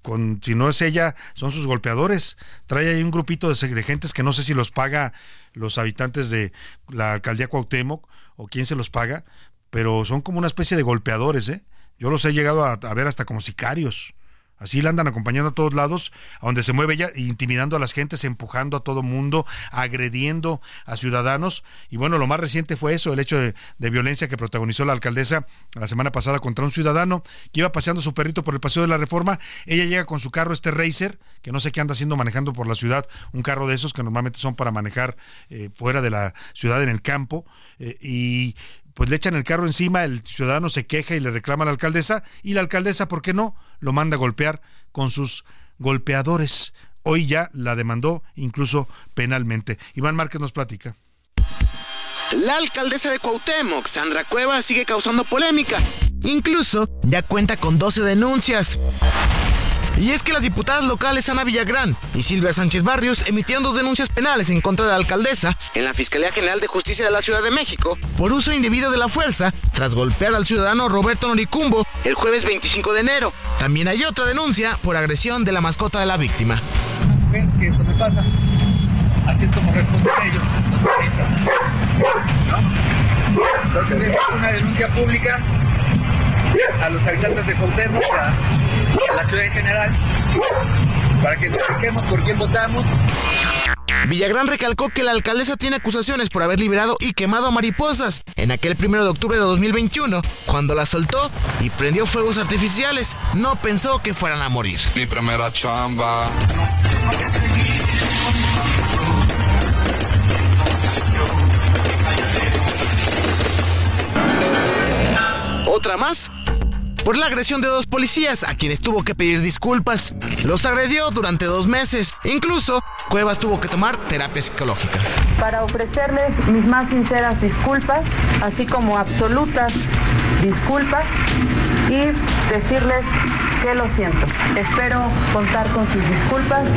Con, si no es ella, son sus golpeadores. Trae ahí un grupito de, de gentes que no sé si los paga los habitantes de la alcaldía Cuauhtémoc o quién se los paga, pero son como una especie de golpeadores, ¿eh? Yo los he llegado a ver hasta como sicarios. Así la andan acompañando a todos lados, a donde se mueve ella, intimidando a las gentes, empujando a todo mundo, agrediendo a ciudadanos. Y bueno, lo más reciente fue eso, el hecho de, violencia que protagonizó la alcaldesa la semana pasada contra un ciudadano que iba paseando su perrito por el paseo de la Reforma. Ella llega con su carro, este Racer, que no sé qué anda haciendo manejando por la ciudad, un carro de esos que normalmente son para manejar eh, fuera de la ciudad en el campo. Eh, y pues le echan el carro encima, el ciudadano se queja y le reclama a la alcaldesa, y la alcaldesa, ¿por qué no? Lo manda a golpear con sus golpeadores. Hoy ya la demandó incluso penalmente. Iván Márquez nos platica. La alcaldesa de Cuauhtémoc, Sandra Cueva, sigue causando polémica. Incluso ya cuenta con 12 denuncias. Y es que las diputadas locales Ana Villagrán y Silvia Sánchez Barrios emitieron dos denuncias penales en contra de la alcaldesa en la Fiscalía General de Justicia de la Ciudad de México por uso indebido de la fuerza tras golpear al ciudadano Roberto Noricumbo el jueves 25 de enero. También hay otra denuncia por agresión de la mascota de la víctima. Así es como ellos. Entonces es una denuncia pública a los habitantes de Cuauhtémoc, a, la ciudad en general, para que nos fijemos por quién votamos. Villagrán recalcó que la alcaldesa tiene acusaciones por haber liberado y quemado a mariposas en aquel primero de octubre de 2021, cuando la soltó y prendió fuegos artificiales. No pensó que fueran a morir. Mi primera chamba. Otra más por la agresión de dos policías a quienes tuvo que pedir disculpas. Los agredió durante dos meses. Incluso Cuevas tuvo que tomar terapia psicológica. Para ofrecerles mis más sinceras disculpas, así como absolutas disculpas y decirles que lo siento. Espero contar con sus disculpas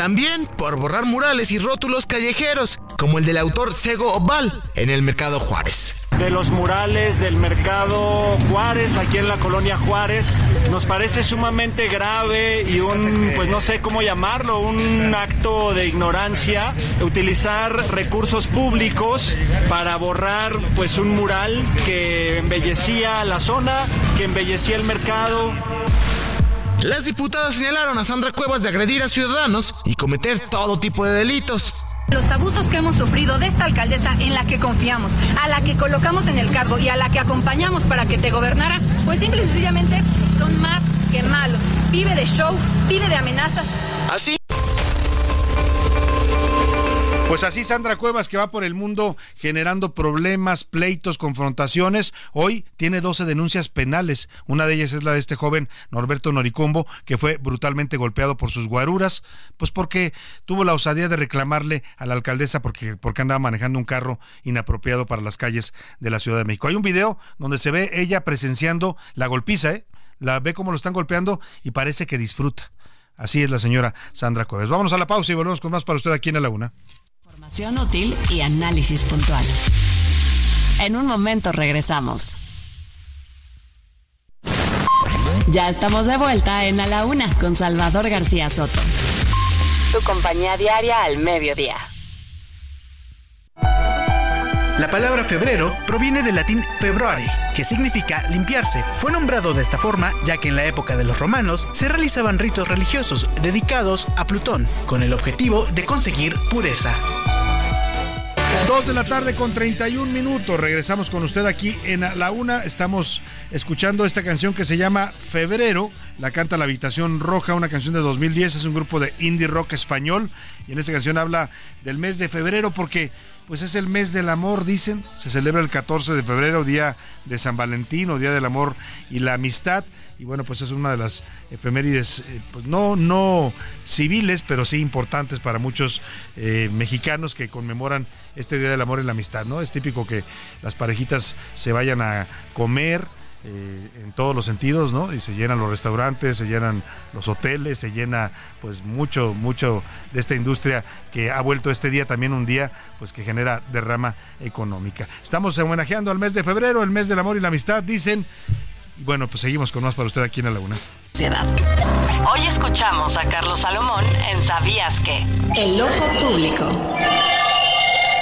también por borrar murales y rótulos callejeros, como el del autor Sego Oval en el Mercado Juárez. De los murales del Mercado Juárez, aquí en la colonia Juárez, nos parece sumamente grave y un, pues no sé cómo llamarlo, un acto de ignorancia, utilizar recursos públicos para borrar pues un mural que embellecía la zona, que embellecía el mercado. Las diputadas señalaron a Sandra Cuevas de agredir a ciudadanos y cometer todo tipo de delitos. Los abusos que hemos sufrido de esta alcaldesa en la que confiamos, a la que colocamos en el cargo y a la que acompañamos para que te gobernara, pues simple y sencillamente son más que malos. Vive de show, vive de amenazas. Así pues así Sandra Cuevas, que va por el mundo generando problemas, pleitos, confrontaciones, hoy tiene 12 denuncias penales. Una de ellas es la de este joven Norberto Noricombo, que fue brutalmente golpeado por sus guaruras, pues porque tuvo la osadía de reclamarle a la alcaldesa porque, porque andaba manejando un carro inapropiado para las calles de la Ciudad de México. Hay un video donde se ve ella presenciando la golpiza, ¿eh? La ve cómo lo están golpeando y parece que disfruta. Así es la señora Sandra Cuevas. Vámonos a la pausa y volvemos con más para usted aquí en la Una. Información útil y análisis puntual. En un momento regresamos. Ya estamos de vuelta en A la Una con Salvador García Soto. Tu compañía diaria al mediodía. La palabra febrero proviene del latín februare, que significa limpiarse. Fue nombrado de esta forma ya que en la época de los romanos se realizaban ritos religiosos dedicados a Plutón, con el objetivo de conseguir pureza. Dos de la tarde con 31 minutos. Regresamos con usted aquí en La Una. Estamos escuchando esta canción que se llama Febrero. La canta La Habitación Roja, una canción de 2010. Es un grupo de indie rock español. Y en esta canción habla del mes de febrero porque pues es el mes del amor, dicen. Se celebra el 14 de febrero, día de San Valentín o día del amor y la amistad y bueno, pues es una de las efemérides, eh, pues no, no civiles, pero sí importantes para muchos eh, mexicanos que conmemoran este Día del Amor y la Amistad, ¿no? Es típico que las parejitas se vayan a comer, eh, en todos los sentidos, ¿no? Y se llenan los restaurantes, se llenan los hoteles, se llena pues mucho, mucho de esta industria que ha vuelto este día también un día pues que genera derrama económica. Estamos homenajeando al mes de febrero, el mes del amor y la amistad, dicen, bueno, pues seguimos con más para usted aquí en la Laguna. Hoy escuchamos a Carlos Salomón en Sabías que. El ojo público.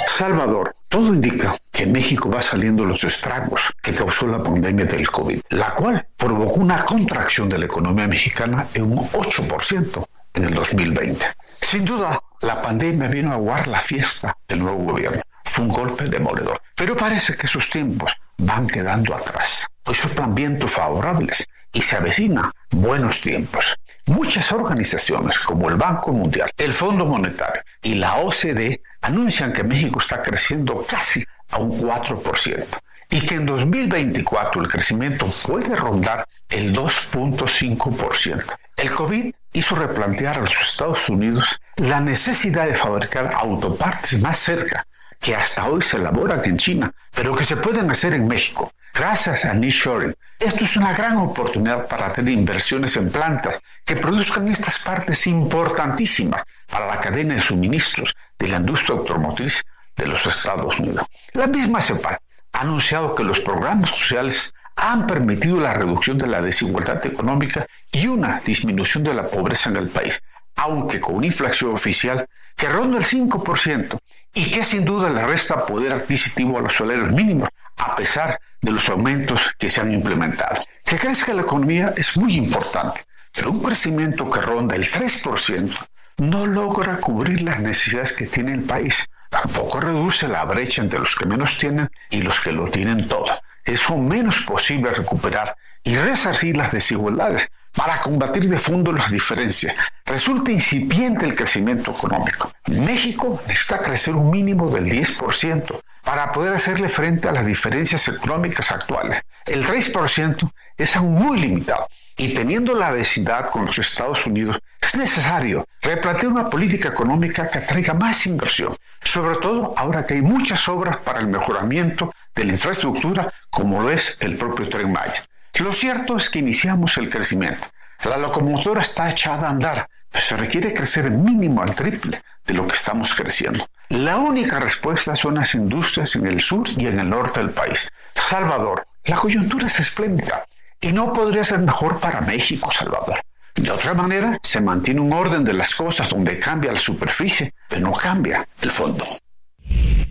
Salvador, todo indica que en México va saliendo los estragos que causó la pandemia del COVID, la cual provocó una contracción de la economía mexicana en un 8% en el 2020. Sin duda, la pandemia vino a aguar la fiesta del nuevo gobierno. Fue un golpe demoledor. Pero parece que sus tiempos van quedando atrás. Hoy soplan vientos favorables y se avecina buenos tiempos. Muchas organizaciones como el Banco Mundial, el Fondo Monetario y la OCDE anuncian que México está creciendo casi a un 4% y que en 2024 el crecimiento puede rondar el 2.5%. El COVID hizo replantear a los Estados Unidos la necesidad de fabricar autopartes más cerca que hasta hoy se elaboran en China, pero que se pueden hacer en México, gracias a nearshoring. Esto es una gran oportunidad para tener inversiones en plantas que produzcan estas partes importantísimas para la cadena de suministros de la industria automotriz de los Estados Unidos. La misma CEPAL ha anunciado que los programas sociales han permitido la reducción de la desigualdad económica y una disminución de la pobreza en el país, aunque con una inflación oficial que ronda el 5% y que sin duda le resta poder adquisitivo a los salarios mínimos, a pesar de los aumentos que se han implementado. Que crezca la economía es muy importante, pero un crecimiento que ronda el 3% no logra cubrir las necesidades que tiene el país. Tampoco reduce la brecha entre los que menos tienen y los que lo tienen todo. Es menos posible recuperar y resarcir las desigualdades para combatir de fondo las diferencias. Resulta incipiente el crecimiento económico. México necesita crecer un mínimo del 10% para poder hacerle frente a las diferencias económicas actuales. El 3% es aún muy limitado y teniendo la vecindad con los Estados Unidos, es necesario replantear una política económica que atraiga más inversión, sobre todo ahora que hay muchas obras para el mejoramiento de la infraestructura, como lo es el propio Tren Maya. Lo cierto es que iniciamos el crecimiento. La locomotora está echada a andar, pero se requiere crecer mínimo al triple de lo que estamos creciendo. La única respuesta son las industrias en el sur y en el norte del país. Salvador, la coyuntura es espléndida y no podría ser mejor para México, Salvador. De otra manera, se mantiene un orden de las cosas donde cambia la superficie, pero no cambia el fondo.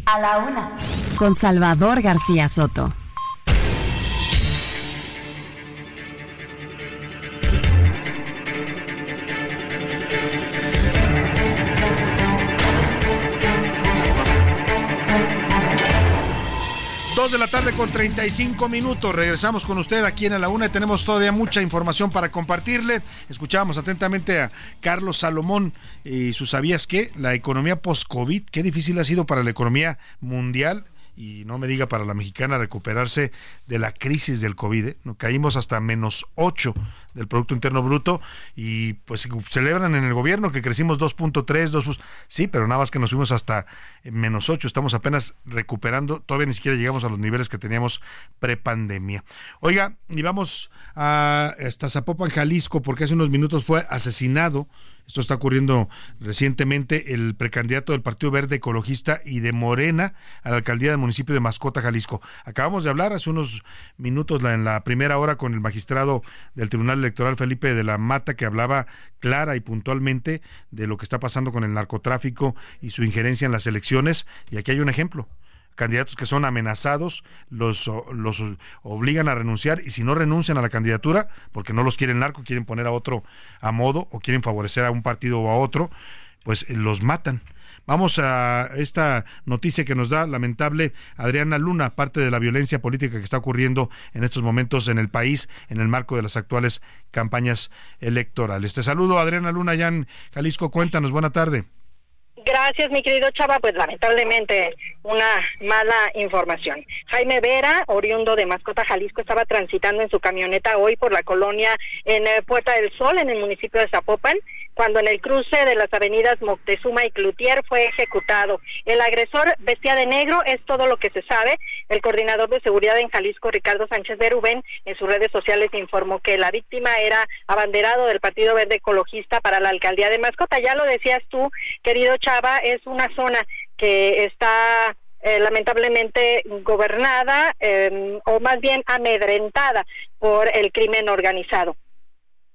A la una. Con Salvador García Soto. De la tarde con 35 minutos. Regresamos con usted aquí en la una. Tenemos todavía mucha información para compartirle. Escuchamos atentamente a Carlos Salomón y su sabías que la economía post-COVID, qué difícil ha sido para la economía mundial y no me diga para la mexicana recuperarse de la crisis del COVID. ¿eh? Caímos hasta menos 8 del Producto Interno Bruto y pues celebran en el gobierno que crecimos 2.3, 2, sí, pero nada más que nos fuimos hasta menos 8, estamos apenas recuperando, todavía ni siquiera llegamos a los niveles que teníamos prepandemia. Oiga, y vamos a hasta Zapopan, Jalisco, porque hace unos minutos fue asesinado esto está ocurriendo recientemente. El precandidato del Partido Verde Ecologista y de Morena a la alcaldía del municipio de Mascota, Jalisco. Acabamos de hablar hace unos minutos en la primera hora con el magistrado del Tribunal Electoral, Felipe de la Mata, que hablaba clara y puntualmente de lo que está pasando con el narcotráfico y su injerencia en las elecciones. Y aquí hay un ejemplo candidatos que son amenazados, los, los obligan a renunciar y si no renuncian a la candidatura, porque no los quieren narco, quieren poner a otro a modo o quieren favorecer a un partido o a otro, pues los matan. Vamos a esta noticia que nos da lamentable Adriana Luna, parte de la violencia política que está ocurriendo en estos momentos en el país en el marco de las actuales campañas electorales. Te saludo, Adriana Luna, ya en Jalisco. Cuéntanos, buena tarde. Gracias, mi querido Chava. Pues lamentablemente una mala información. Jaime Vera, oriundo de Mascota, Jalisco, estaba transitando en su camioneta hoy por la colonia en eh, Puerta del Sol, en el municipio de Zapopan, cuando en el cruce de las avenidas Moctezuma y Cloutier fue ejecutado. El agresor vestía de negro, es todo lo que se sabe. El coordinador de seguridad en Jalisco, Ricardo Sánchez Berubén, en sus redes sociales informó que la víctima era abanderado del Partido Verde Ecologista para la alcaldía de Mascota. Ya lo decías tú, querido Chava, es una zona que está eh, lamentablemente gobernada em, o más bien amedrentada por el crimen organizado.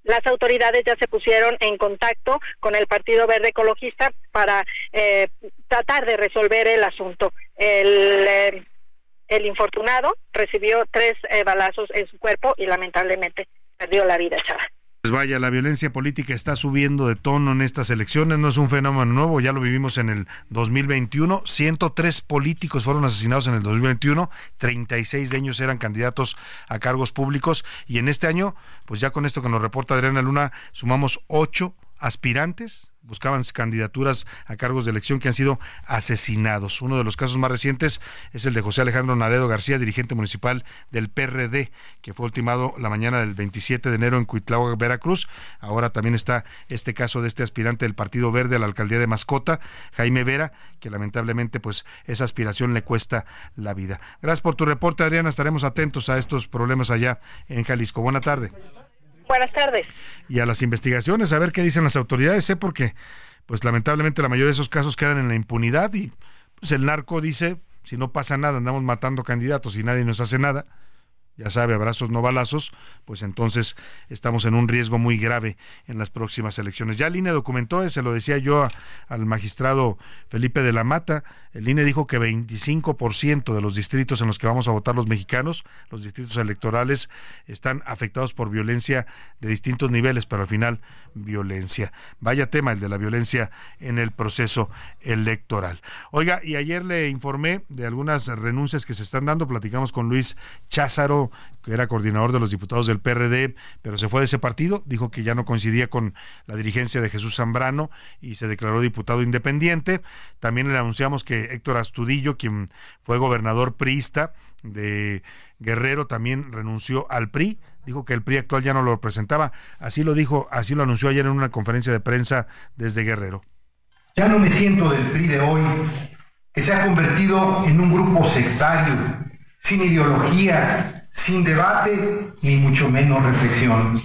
Las autoridades ya se pusieron en contacto con el Partido Verde Ecologista para eh, tratar de resolver el asunto. El, eh, el infortunado recibió tres eh, balazos en su cuerpo y lamentablemente perdió la vida, chaval. Pues vaya, la violencia política está subiendo de tono en estas elecciones, no es un fenómeno nuevo, ya lo vivimos en el 2021, 103 políticos fueron asesinados en el 2021, 36 de ellos eran candidatos a cargos públicos y en este año, pues ya con esto que nos reporta Adriana Luna, sumamos 8 aspirantes buscaban candidaturas a cargos de elección que han sido asesinados. Uno de los casos más recientes es el de José Alejandro Naredo García, dirigente municipal del PRD, que fue ultimado la mañana del 27 de enero en Cuitláhuac, Veracruz. Ahora también está este caso de este aspirante del Partido Verde a la alcaldía de Mascota, Jaime Vera, que lamentablemente pues esa aspiración le cuesta la vida. Gracias por tu reporte, Adriana. Estaremos atentos a estos problemas allá en Jalisco. Buena tarde. Buenas tardes. Y a las investigaciones, a ver qué dicen las autoridades, ¿eh? porque pues lamentablemente la mayoría de esos casos quedan en la impunidad y pues el narco dice, si no pasa nada, andamos matando candidatos y nadie nos hace nada ya sabe, abrazos no balazos, pues entonces estamos en un riesgo muy grave en las próximas elecciones. Ya el INE documentó, se lo decía yo al magistrado Felipe de la Mata, el INE dijo que 25% de los distritos en los que vamos a votar los mexicanos, los distritos electorales, están afectados por violencia de distintos niveles, pero al final violencia. Vaya tema el de la violencia en el proceso electoral. Oiga, y ayer le informé de algunas renuncias que se están dando, platicamos con Luis Cházaro, que era coordinador de los diputados del PRD, pero se fue de ese partido, dijo que ya no coincidía con la dirigencia de Jesús Zambrano y se declaró diputado independiente. También le anunciamos que Héctor Astudillo, quien fue gobernador priista de Guerrero, también renunció al PRI dijo que el PRI actual ya no lo representaba. Así lo dijo, así lo anunció ayer en una conferencia de prensa desde Guerrero. Ya no me siento del PRI de hoy, que se ha convertido en un grupo sectario, sin ideología, sin debate, ni mucho menos reflexión.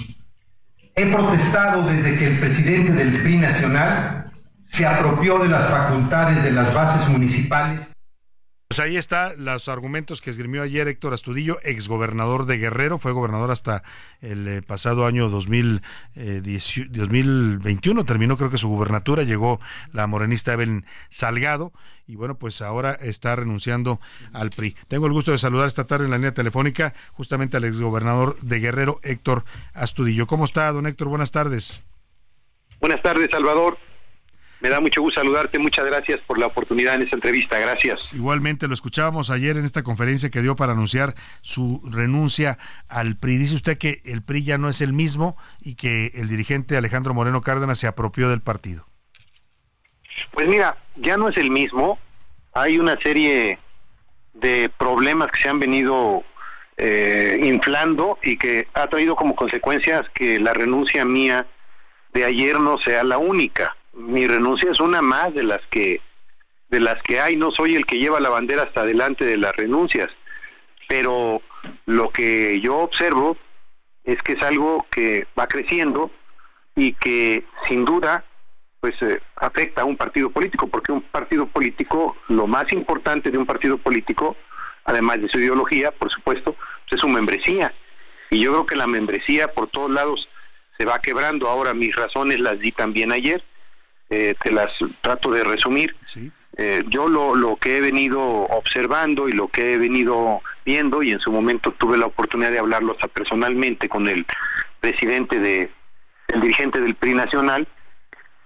He protestado desde que el presidente del PRI nacional se apropió de las facultades de las bases municipales pues ahí está los argumentos que esgrimió ayer Héctor Astudillo, exgobernador de Guerrero, fue gobernador hasta el eh, pasado año 2021, terminó creo que su gubernatura, llegó la morenista Evelyn Salgado y bueno, pues ahora está renunciando al PRI. Tengo el gusto de saludar esta tarde en la línea telefónica justamente al exgobernador de Guerrero, Héctor Astudillo. ¿Cómo está, don Héctor? Buenas tardes. Buenas tardes, Salvador. Me da mucho gusto saludarte. Muchas gracias por la oportunidad en esta entrevista. Gracias. Igualmente lo escuchábamos ayer en esta conferencia que dio para anunciar su renuncia al PRI. Dice usted que el PRI ya no es el mismo y que el dirigente Alejandro Moreno Cárdenas se apropió del partido. Pues mira, ya no es el mismo. Hay una serie de problemas que se han venido eh, inflando y que ha traído como consecuencias que la renuncia mía de ayer no sea la única mi renuncia es una más de las que de las que hay, no soy el que lleva la bandera hasta adelante de las renuncias, pero lo que yo observo es que es algo que va creciendo y que sin duda pues eh, afecta a un partido político, porque un partido político, lo más importante de un partido político, además de su ideología, por supuesto, pues, es su membresía. Y yo creo que la membresía por todos lados se va quebrando. Ahora mis razones las di también ayer eh, te las trato de resumir. Eh, yo lo, lo que he venido observando y lo que he venido viendo, y en su momento tuve la oportunidad de hablarlo hasta personalmente con el presidente de, el dirigente del PRI nacional,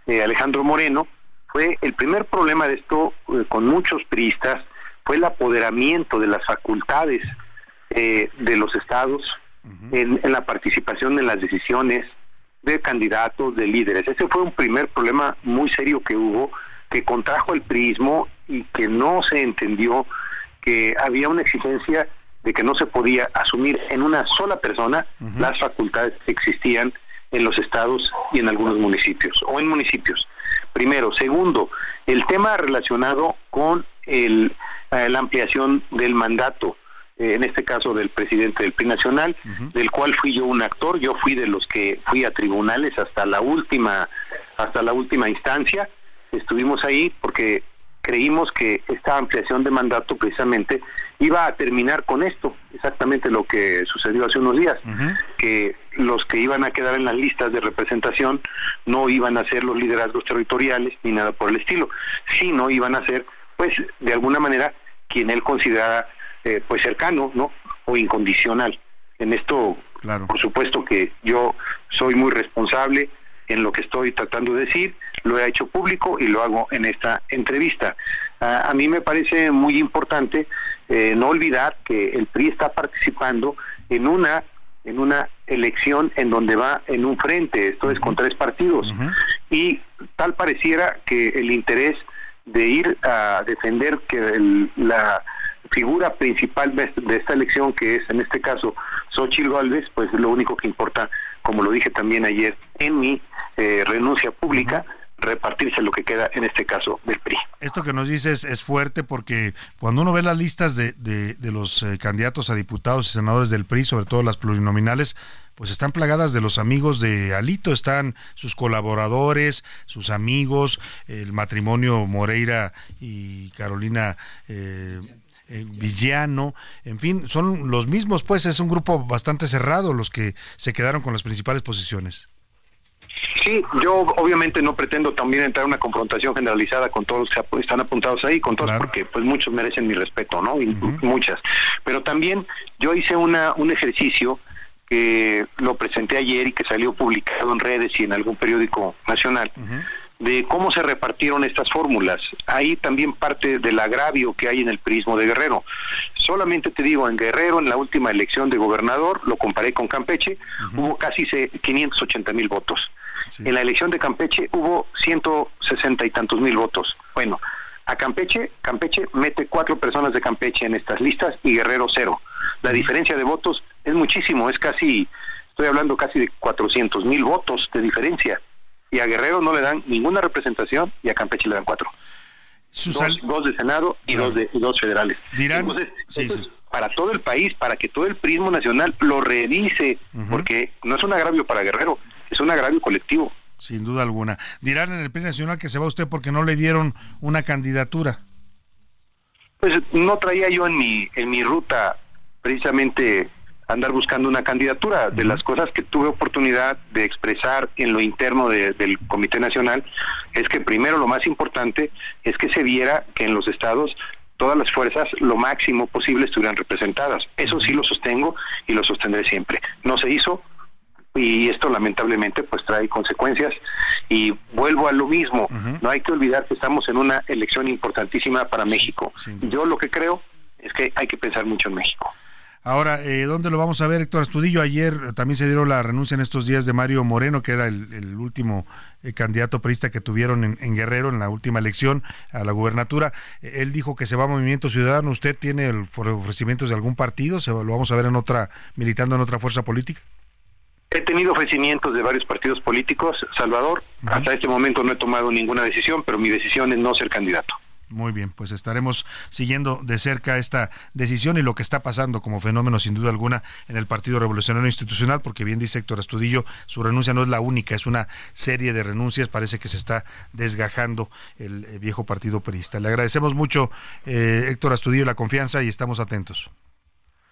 eh, Alejandro Moreno, fue el primer problema de esto eh, con muchos priistas fue el apoderamiento de las facultades eh, de los estados en, la participación en las decisiones de candidatos, de líderes. Ese fue un primer problema muy serio que hubo, que contrajo el priismo y que no se entendió que había una exigencia de que no se podía asumir en una sola persona las facultades que existían en los estados y en algunos municipios o en municipios. Primero. Segundo, el tema relacionado con el, eh, la ampliación del mandato, en este caso del presidente del PRI Nacional, del cual fui yo un actor, yo fui de los que fui a tribunales hasta la última, hasta la última instancia, estuvimos ahí porque creímos que esta ampliación de mandato precisamente iba a terminar con esto, exactamente lo que sucedió hace unos días, que los que iban a quedar en las listas de representación no iban a ser los liderazgos territoriales ni nada por el estilo, sino iban a ser, pues, de alguna manera, quien él considerara, eh, pues, cercano, ¿no? O incondicional. En esto, claro. por supuesto que yo soy muy responsable en lo que estoy tratando de decir, lo he hecho público y lo hago en esta entrevista. a mí me parece muy importante eh, no olvidar que el PRI está participando en una en una elección en donde va en un frente, esto es con tres partidos, y tal pareciera que el interés de ir a defender que la figura principal de, esta elección, que es en este caso Xochitl Gálvez, pues lo único que importa, como lo dije también ayer en mi eh, renuncia pública, repartirse lo que queda, en este caso, del PRI. Esto que nos dices es fuerte porque cuando uno ve las listas de, de, los eh, candidatos a diputados y senadores del PRI, sobre todo las plurinominales, pues están plagadas de los amigos de Alito, están sus colaboradores, sus amigos, el matrimonio Moreira y Carolina eh, eh, Villano, en fin, son los mismos, pues es un grupo bastante cerrado los que se quedaron con las principales posiciones. Sí, yo obviamente no pretendo también entrar en una confrontación generalizada con todos los que están apuntados ahí, con todos, porque pues muchos merecen mi respeto, ¿no? Y muchas. Pero también yo hice una un ejercicio que lo presenté ayer y que salió publicado en redes y en algún periódico nacional. De cómo se repartieron estas fórmulas. Ahí también parte del agravio que hay en el prismo de Guerrero. Solamente te digo, en Guerrero, en la última elección de gobernador, lo comparé con Campeche, hubo casi 580 mil votos. En la elección de Campeche hubo 160 y tantos mil votos. Bueno, a Campeche, Campeche mete cuatro personas de Campeche en estas listas y Guerrero cero. La diferencia de votos es muchísimo, es casi, estoy hablando casi de 400 mil votos de diferencia. Y a Guerrero no le dan ninguna representación y a Campeche le dan cuatro. Dos, de Senado y dos de dos federales. Dirán, para todo el país, para que todo el prismo nacional lo revise, porque no es un agravio para Guerrero, es un agravio colectivo. Sin duda alguna. Dirán en el PRI Nacional que se va usted porque no le dieron una candidatura. Pues no traía yo en mi, en mi ruta precisamente andar buscando una candidatura. De las cosas que tuve oportunidad de expresar en lo interno del Comité Nacional es que primero lo más importante es que se viera que en los estados todas las fuerzas lo máximo posible estuvieran representadas. Eso sí lo sostengo y lo sostendré siempre. No se hizo, y esto lamentablemente pues trae consecuencias. Y vuelvo a lo mismo. No hay que olvidar que estamos en una elección importantísima para México. yo lo que creo es que hay que pensar mucho en México Ahora, eh, ¿dónde lo vamos a ver, Héctor Astudillo? Ayer también se dieron la renuncia en estos días de Mario Moreno, que era el, último eh, candidato perista que tuvieron en, Guerrero en la última elección a la gubernatura. él dijo que se va a Movimiento Ciudadano. ¿Usted tiene el ofrecimientos de algún partido? ¿Se, ¿Lo vamos a ver en otra, militando en otra fuerza política? He tenido ofrecimientos de varios partidos políticos, Salvador. Hasta este momento no he tomado ninguna decisión, pero mi decisión es no ser candidato. Muy bien, pues estaremos siguiendo de cerca esta decisión y lo que está pasando como fenómeno sin duda alguna en el Partido Revolucionario Institucional, porque bien dice Héctor Astudillo, su renuncia no es la única, es una serie de renuncias, parece que se está desgajando el eh, viejo partido perista. Le agradecemos mucho, eh, Héctor Astudillo, la confianza y estamos atentos.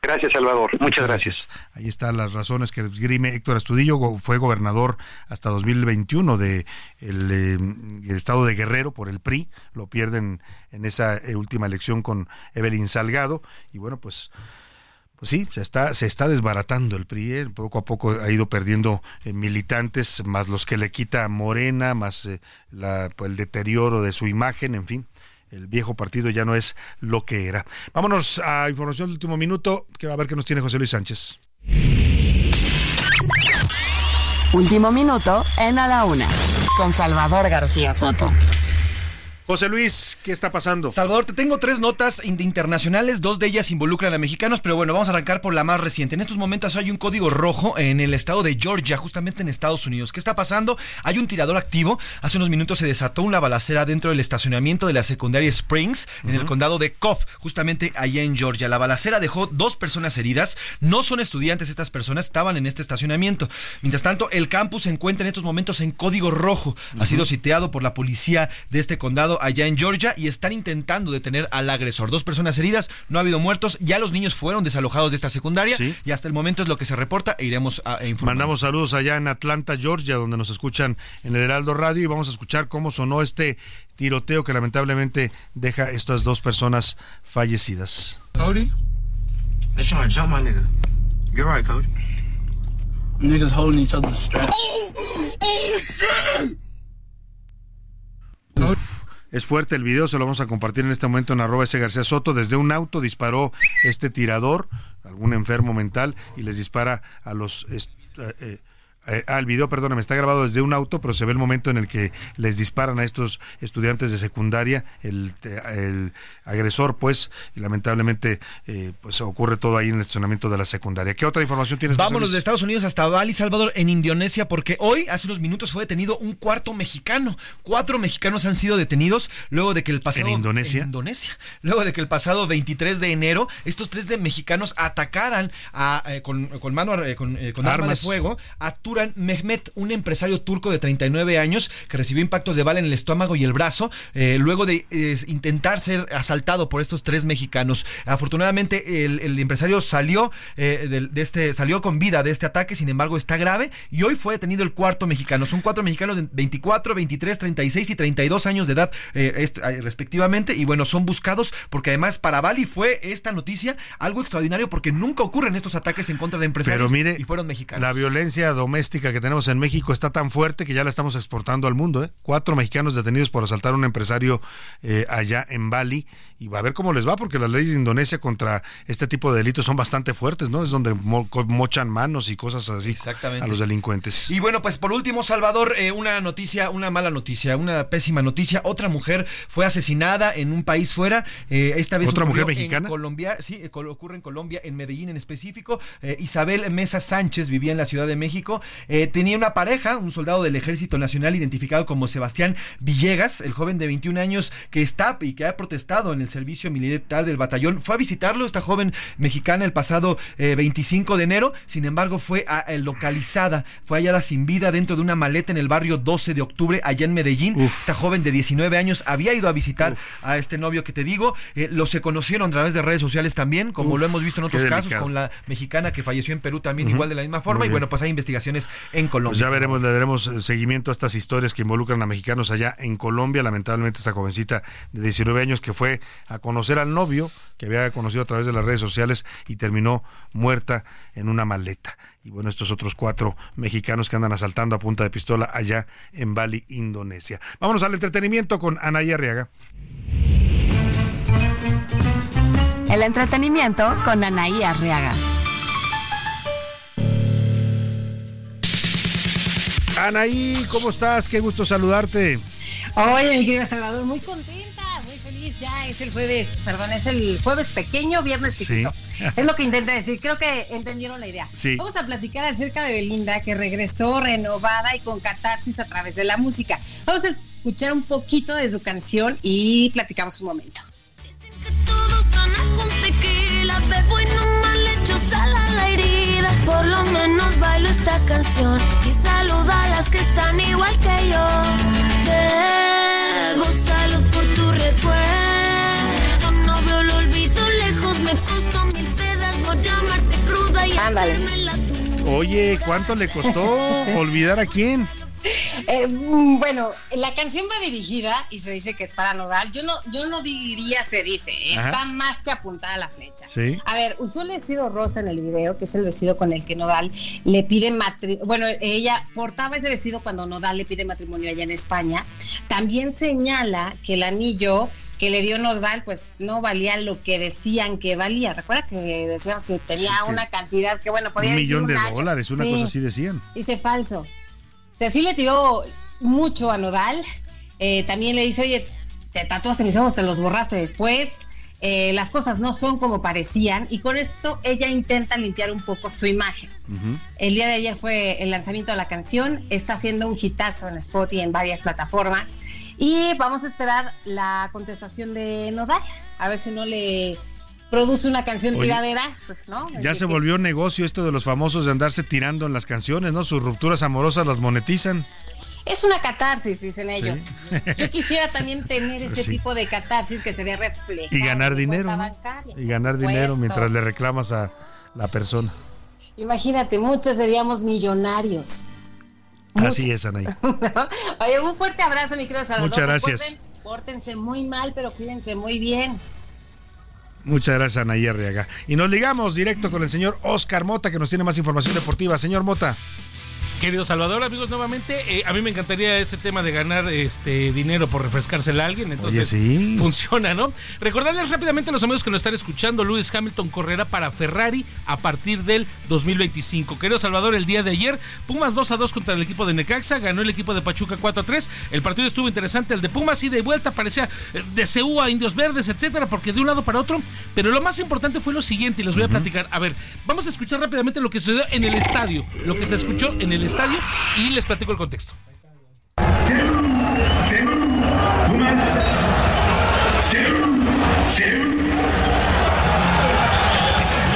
Gracias, Salvador. Muchas, gracias. Ahí están las razones que esgrime Héctor Astudillo. Fue gobernador hasta 2021 de el, eh, estado de Guerrero por el PRI. Lo pierden en esa eh, última elección con Evelyn Salgado. Y bueno, pues pues sí, se está, se está desbaratando el PRI, ¿eh? poco a poco ha ido perdiendo eh, militantes, más los que le quita Morena, más eh, pues, el deterioro de su imagen, en fin. El viejo partido ya no es lo que era. Vámonos a información del último minuto. Quiero ver qué nos tiene José Luis Sánchez. Último minuto en A la Una, con Salvador García Soto. José Luis, ¿qué está pasando? Salvador, te tengo tres notas internacionales, dos de ellas involucran a mexicanos, pero bueno, vamos a arrancar por la más reciente. En estos momentos hay un código rojo en el estado de Georgia, justamente en Estados Unidos. ¿Qué está pasando? Hay un tirador activo. Hace unos minutos se desató una balacera dentro del estacionamiento de la secundaria Springs, en el condado de Cobb, justamente allá en Georgia. La balacera dejó dos personas heridas. No son estudiantes estas personas, estaban en este estacionamiento. Mientras tanto, el campus se encuentra en estos momentos en código rojo. Ha sido sitiado por la policía de este condado allá en Georgia y están intentando detener al agresor. Dos personas heridas, no ha habido muertos, ya los niños fueron desalojados de esta secundaria y hasta el momento es lo que se reporta e iremos a informar. Mandamos saludos allá en Atlanta, Georgia, donde nos escuchan en el Heraldo Radio y vamos a escuchar cómo sonó este tiroteo que lamentablemente deja estas dos personas fallecidas. Cody, they're trying to jump my nigga. You're right, Cody. Niggas holding each other's straps. Oh, oh, shit. Uf. Es fuerte el video, se lo vamos a compartir en este momento en arroba ese García Soto. Desde un auto disparó este tirador, algún enfermo mental, y les dispara a los... Eh, eh, eh, ah, el video, perdóname, está grabado desde un auto, pero se ve el momento en el que les disparan a estos estudiantes de secundaria, el, agresor, pues, y lamentablemente, eh, pues ocurre todo ahí en el estacionamiento de la secundaria. ¿Qué otra información tienes? Vámonos de Estados Unidos hasta Bali, Salvador, en Indonesia, porque hoy, hace unos minutos, fue detenido un cuarto mexicano. Cuatro mexicanos han sido detenidos luego de que el pasado... ¿En Indonesia? En Indonesia. Luego de que el pasado 23 de enero, estos tres de mexicanos atacaran a, eh, con, mano, con, arma de fuego a Turan Mehmet, un empresario turco de 39 años que recibió impactos de bala en el estómago y el brazo eh, luego de intentar ser asaltado por estos tres mexicanos. Afortunadamente el, empresario salió eh, de, este salió con vida de este ataque, sin embargo está grave y hoy fue detenido el cuarto mexicano. Son cuatro mexicanos de 24, 23, 36 y 32 años de edad eh, respectivamente y bueno, son buscados porque además para Bali fue esta noticia algo extraordinario porque nunca ocurren estos ataques en contra de empresarios Pero mire, y fueron mexicanos. La violencia doméstica que tenemos en México está tan fuerte que ya la estamos exportando al mundo. ¿eh? Cuatro mexicanos detenidos por asaltar a un empresario eh, allá en Bali y va a ver cómo les va, porque las leyes de Indonesia contra este tipo de delitos son bastante fuertes, ¿no? Es donde mochan manos y cosas así a los delincuentes. Y bueno, pues por último, Salvador, eh, una noticia, una mala noticia, una pésima noticia. Otra mujer fue asesinada en un país fuera. Eh, esta vez otra mujer mexicana. En Colombia, sí, ocurre en Colombia, en Medellín en específico. Isabel Mesa Sánchez vivía en la Ciudad de México. Tenía una pareja, un soldado del Ejército Nacional identificado como Sebastián Villegas, el joven de 21 años que está y que ha protestado en el servicio militar del batallón. Fue a visitarlo esta joven mexicana el pasado 25 eh, de enero, sin embargo fue eh, localizada, fue hallada sin vida dentro de una maleta en el barrio 12 de octubre allá en Medellín. Esta joven de 19 años había ido a visitar a este novio que te digo, eh, los se conocieron a través de redes sociales también, como lo hemos visto en otros casos, con la mexicana que falleció en Perú también igual de la misma forma, y bueno, pues hay investigaciones en Colombia. Pues ya veremos, le daremos seguimiento a estas historias que involucran a mexicanos allá en Colombia, lamentablemente esta jovencita de 19 años que fue a conocer al novio que había conocido a través de las redes sociales y terminó muerta en una maleta. Y bueno, estos otros cuatro mexicanos que andan asaltando a punta de pistola allá en Bali, Indonesia. Vámonos al entretenimiento con Anaya Arriaga. El entretenimiento con Anaí Arriaga. Anaí, ¿cómo estás? Qué gusto saludarte. Oye, mi querido Salvador, muy contento ya es el jueves, perdón, es el jueves pequeño, viernes chiquito. [laughs] Es lo que intenté decir, creo que entendieron la idea. Vamos a platicar acerca de Belinda, que regresó renovada y con catarsis a través de la música. Vamos a escuchar un poquito de su canción y platicamos un momento. Por lo menos bailo esta canción y saluda a las que están igual que yo. Debo salud por tu recuerdo. No veo el olvido lejos, me costó mil pedazos llamarte cruda y Ándale. Oye, ¿cuánto le costó olvidar a quién? [laughs] Eh, mm, bueno, la canción va dirigida y se dice que es para Nodal. Yo no, yo no diría se dice, está más que apuntada a la flecha. A ver, usó el vestido rosa en el video, que es el vestido con el que Nodal le pide matrimonio. Bueno, ella portaba ese vestido cuando Nodal le pide matrimonio allá en España. También señala que el anillo que le dio Nodal, pues no valía lo que decían que valía. Recuerda que decíamos que tenía una cantidad que, bueno, podía... Un millón de dólares, una cosa así decían. Dice falso. Sea, sí le tiró mucho a Nodal. Eh, también le dice, oye, te tatuaste mis ojos, te los borraste después. Eh, las cosas no son como parecían y con esto ella intenta limpiar un poco su imagen. El día de ayer fue el lanzamiento de la canción, está haciendo un hitazo en Spotify y en varias plataformas y vamos a esperar la contestación de Nodal, a ver si no le produce una canción tiradera, pues, ¿no? Ya se volvió negocio esto de los famosos de andarse tirando en las canciones, ¿no? Sus rupturas amorosas las monetizan. Es una catarsis, dicen ellos. [laughs] Yo quisiera también tener ese tipo de catarsis que se vea reflejado. Y ganar dinero. Y ganar dinero mientras le reclamas a la persona. Imagínate, muchos seríamos millonarios. Así es, Anaí. [laughs] Oye, un fuerte abrazo, mi querido Salvador. Muchas gracias. pórtense muy mal, pero cuídense muy bien. Muchas gracias, Anaí Arriaga. Y nos ligamos directo con el señor Oscar Mota, que nos tiene más información deportiva. Señor Mota. Querido Salvador, amigos, nuevamente, eh, a mí me encantaría ese tema de ganar este dinero por refrescársela a alguien, entonces sí. funciona, ¿no? Recordarles rápidamente a los amigos que nos están escuchando, Lewis Hamilton correrá para Ferrari a partir del 2025. Querido Salvador, el día de ayer, Pumas 2 a 2 contra el equipo de Necaxa, ganó el equipo de Pachuca 4 a 3. El partido estuvo interesante, el de Pumas y de vuelta parecía eh, de CU a Indios Verdes, etcétera, porque de un lado para otro, pero lo más importante fue lo siguiente y les voy a platicar. A ver, vamos a escuchar rápidamente lo que sucedió en el estadio, lo que se escuchó en el estadio y les platico el contexto.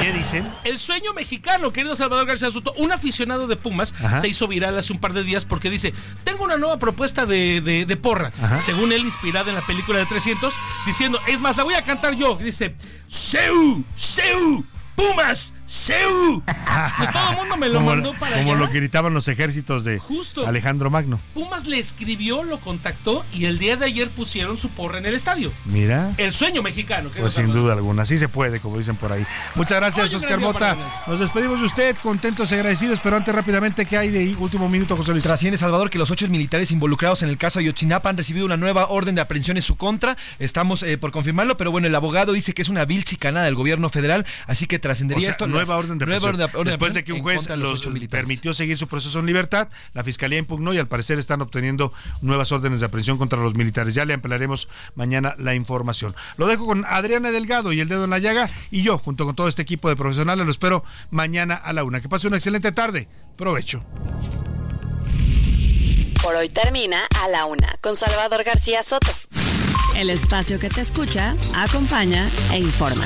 ¿Qué dicen? El sueño mexicano, querido Salvador García Soto, un aficionado de Pumas se hizo viral hace un par de días porque dice, tengo una nueva propuesta de, porra, según él inspirada en la película de 300, diciendo, es más, la voy a cantar yo, dice, Seu, Seu, Pumas, ¡Seu! [laughs] Pues todo el mundo me lo mandó para Como lo gritaban los ejércitos de Alejandro Magno. Pumas le escribió, lo contactó y el día de ayer pusieron su porra en el estadio. Mira. El sueño mexicano. Pues sin duda alguna, así se puede, como dicen por ahí. Muchas gracias, Oscar Mota. Nos despedimos de usted, contentos y agradecidos, pero antes rápidamente, ¿qué hay de último minuto, José Luis? Trasciende, Salvador, que los ocho militares involucrados en el caso de Ayotzinapa han recibido una nueva orden de aprehensión en su contra. Estamos eh, por confirmarlo, pero bueno, el abogado dice que es una vil chicanada del gobierno federal, así que trascendería esto. Nueva orden de aprehensión. Después de que un juez los, permitió seguir su proceso en libertad, la fiscalía impugnó y al parecer están obteniendo nuevas órdenes de aprehensión contra los militares. Ya le ampliaremos mañana la información. Lo dejo con Adriana Delgado y el dedo en la llaga y yo, junto con todo este equipo de profesionales, lo espero mañana a la una. Que pase una excelente tarde. Provecho. Por hoy termina a la una con Salvador García Soto. El espacio que te escucha, acompaña e informa.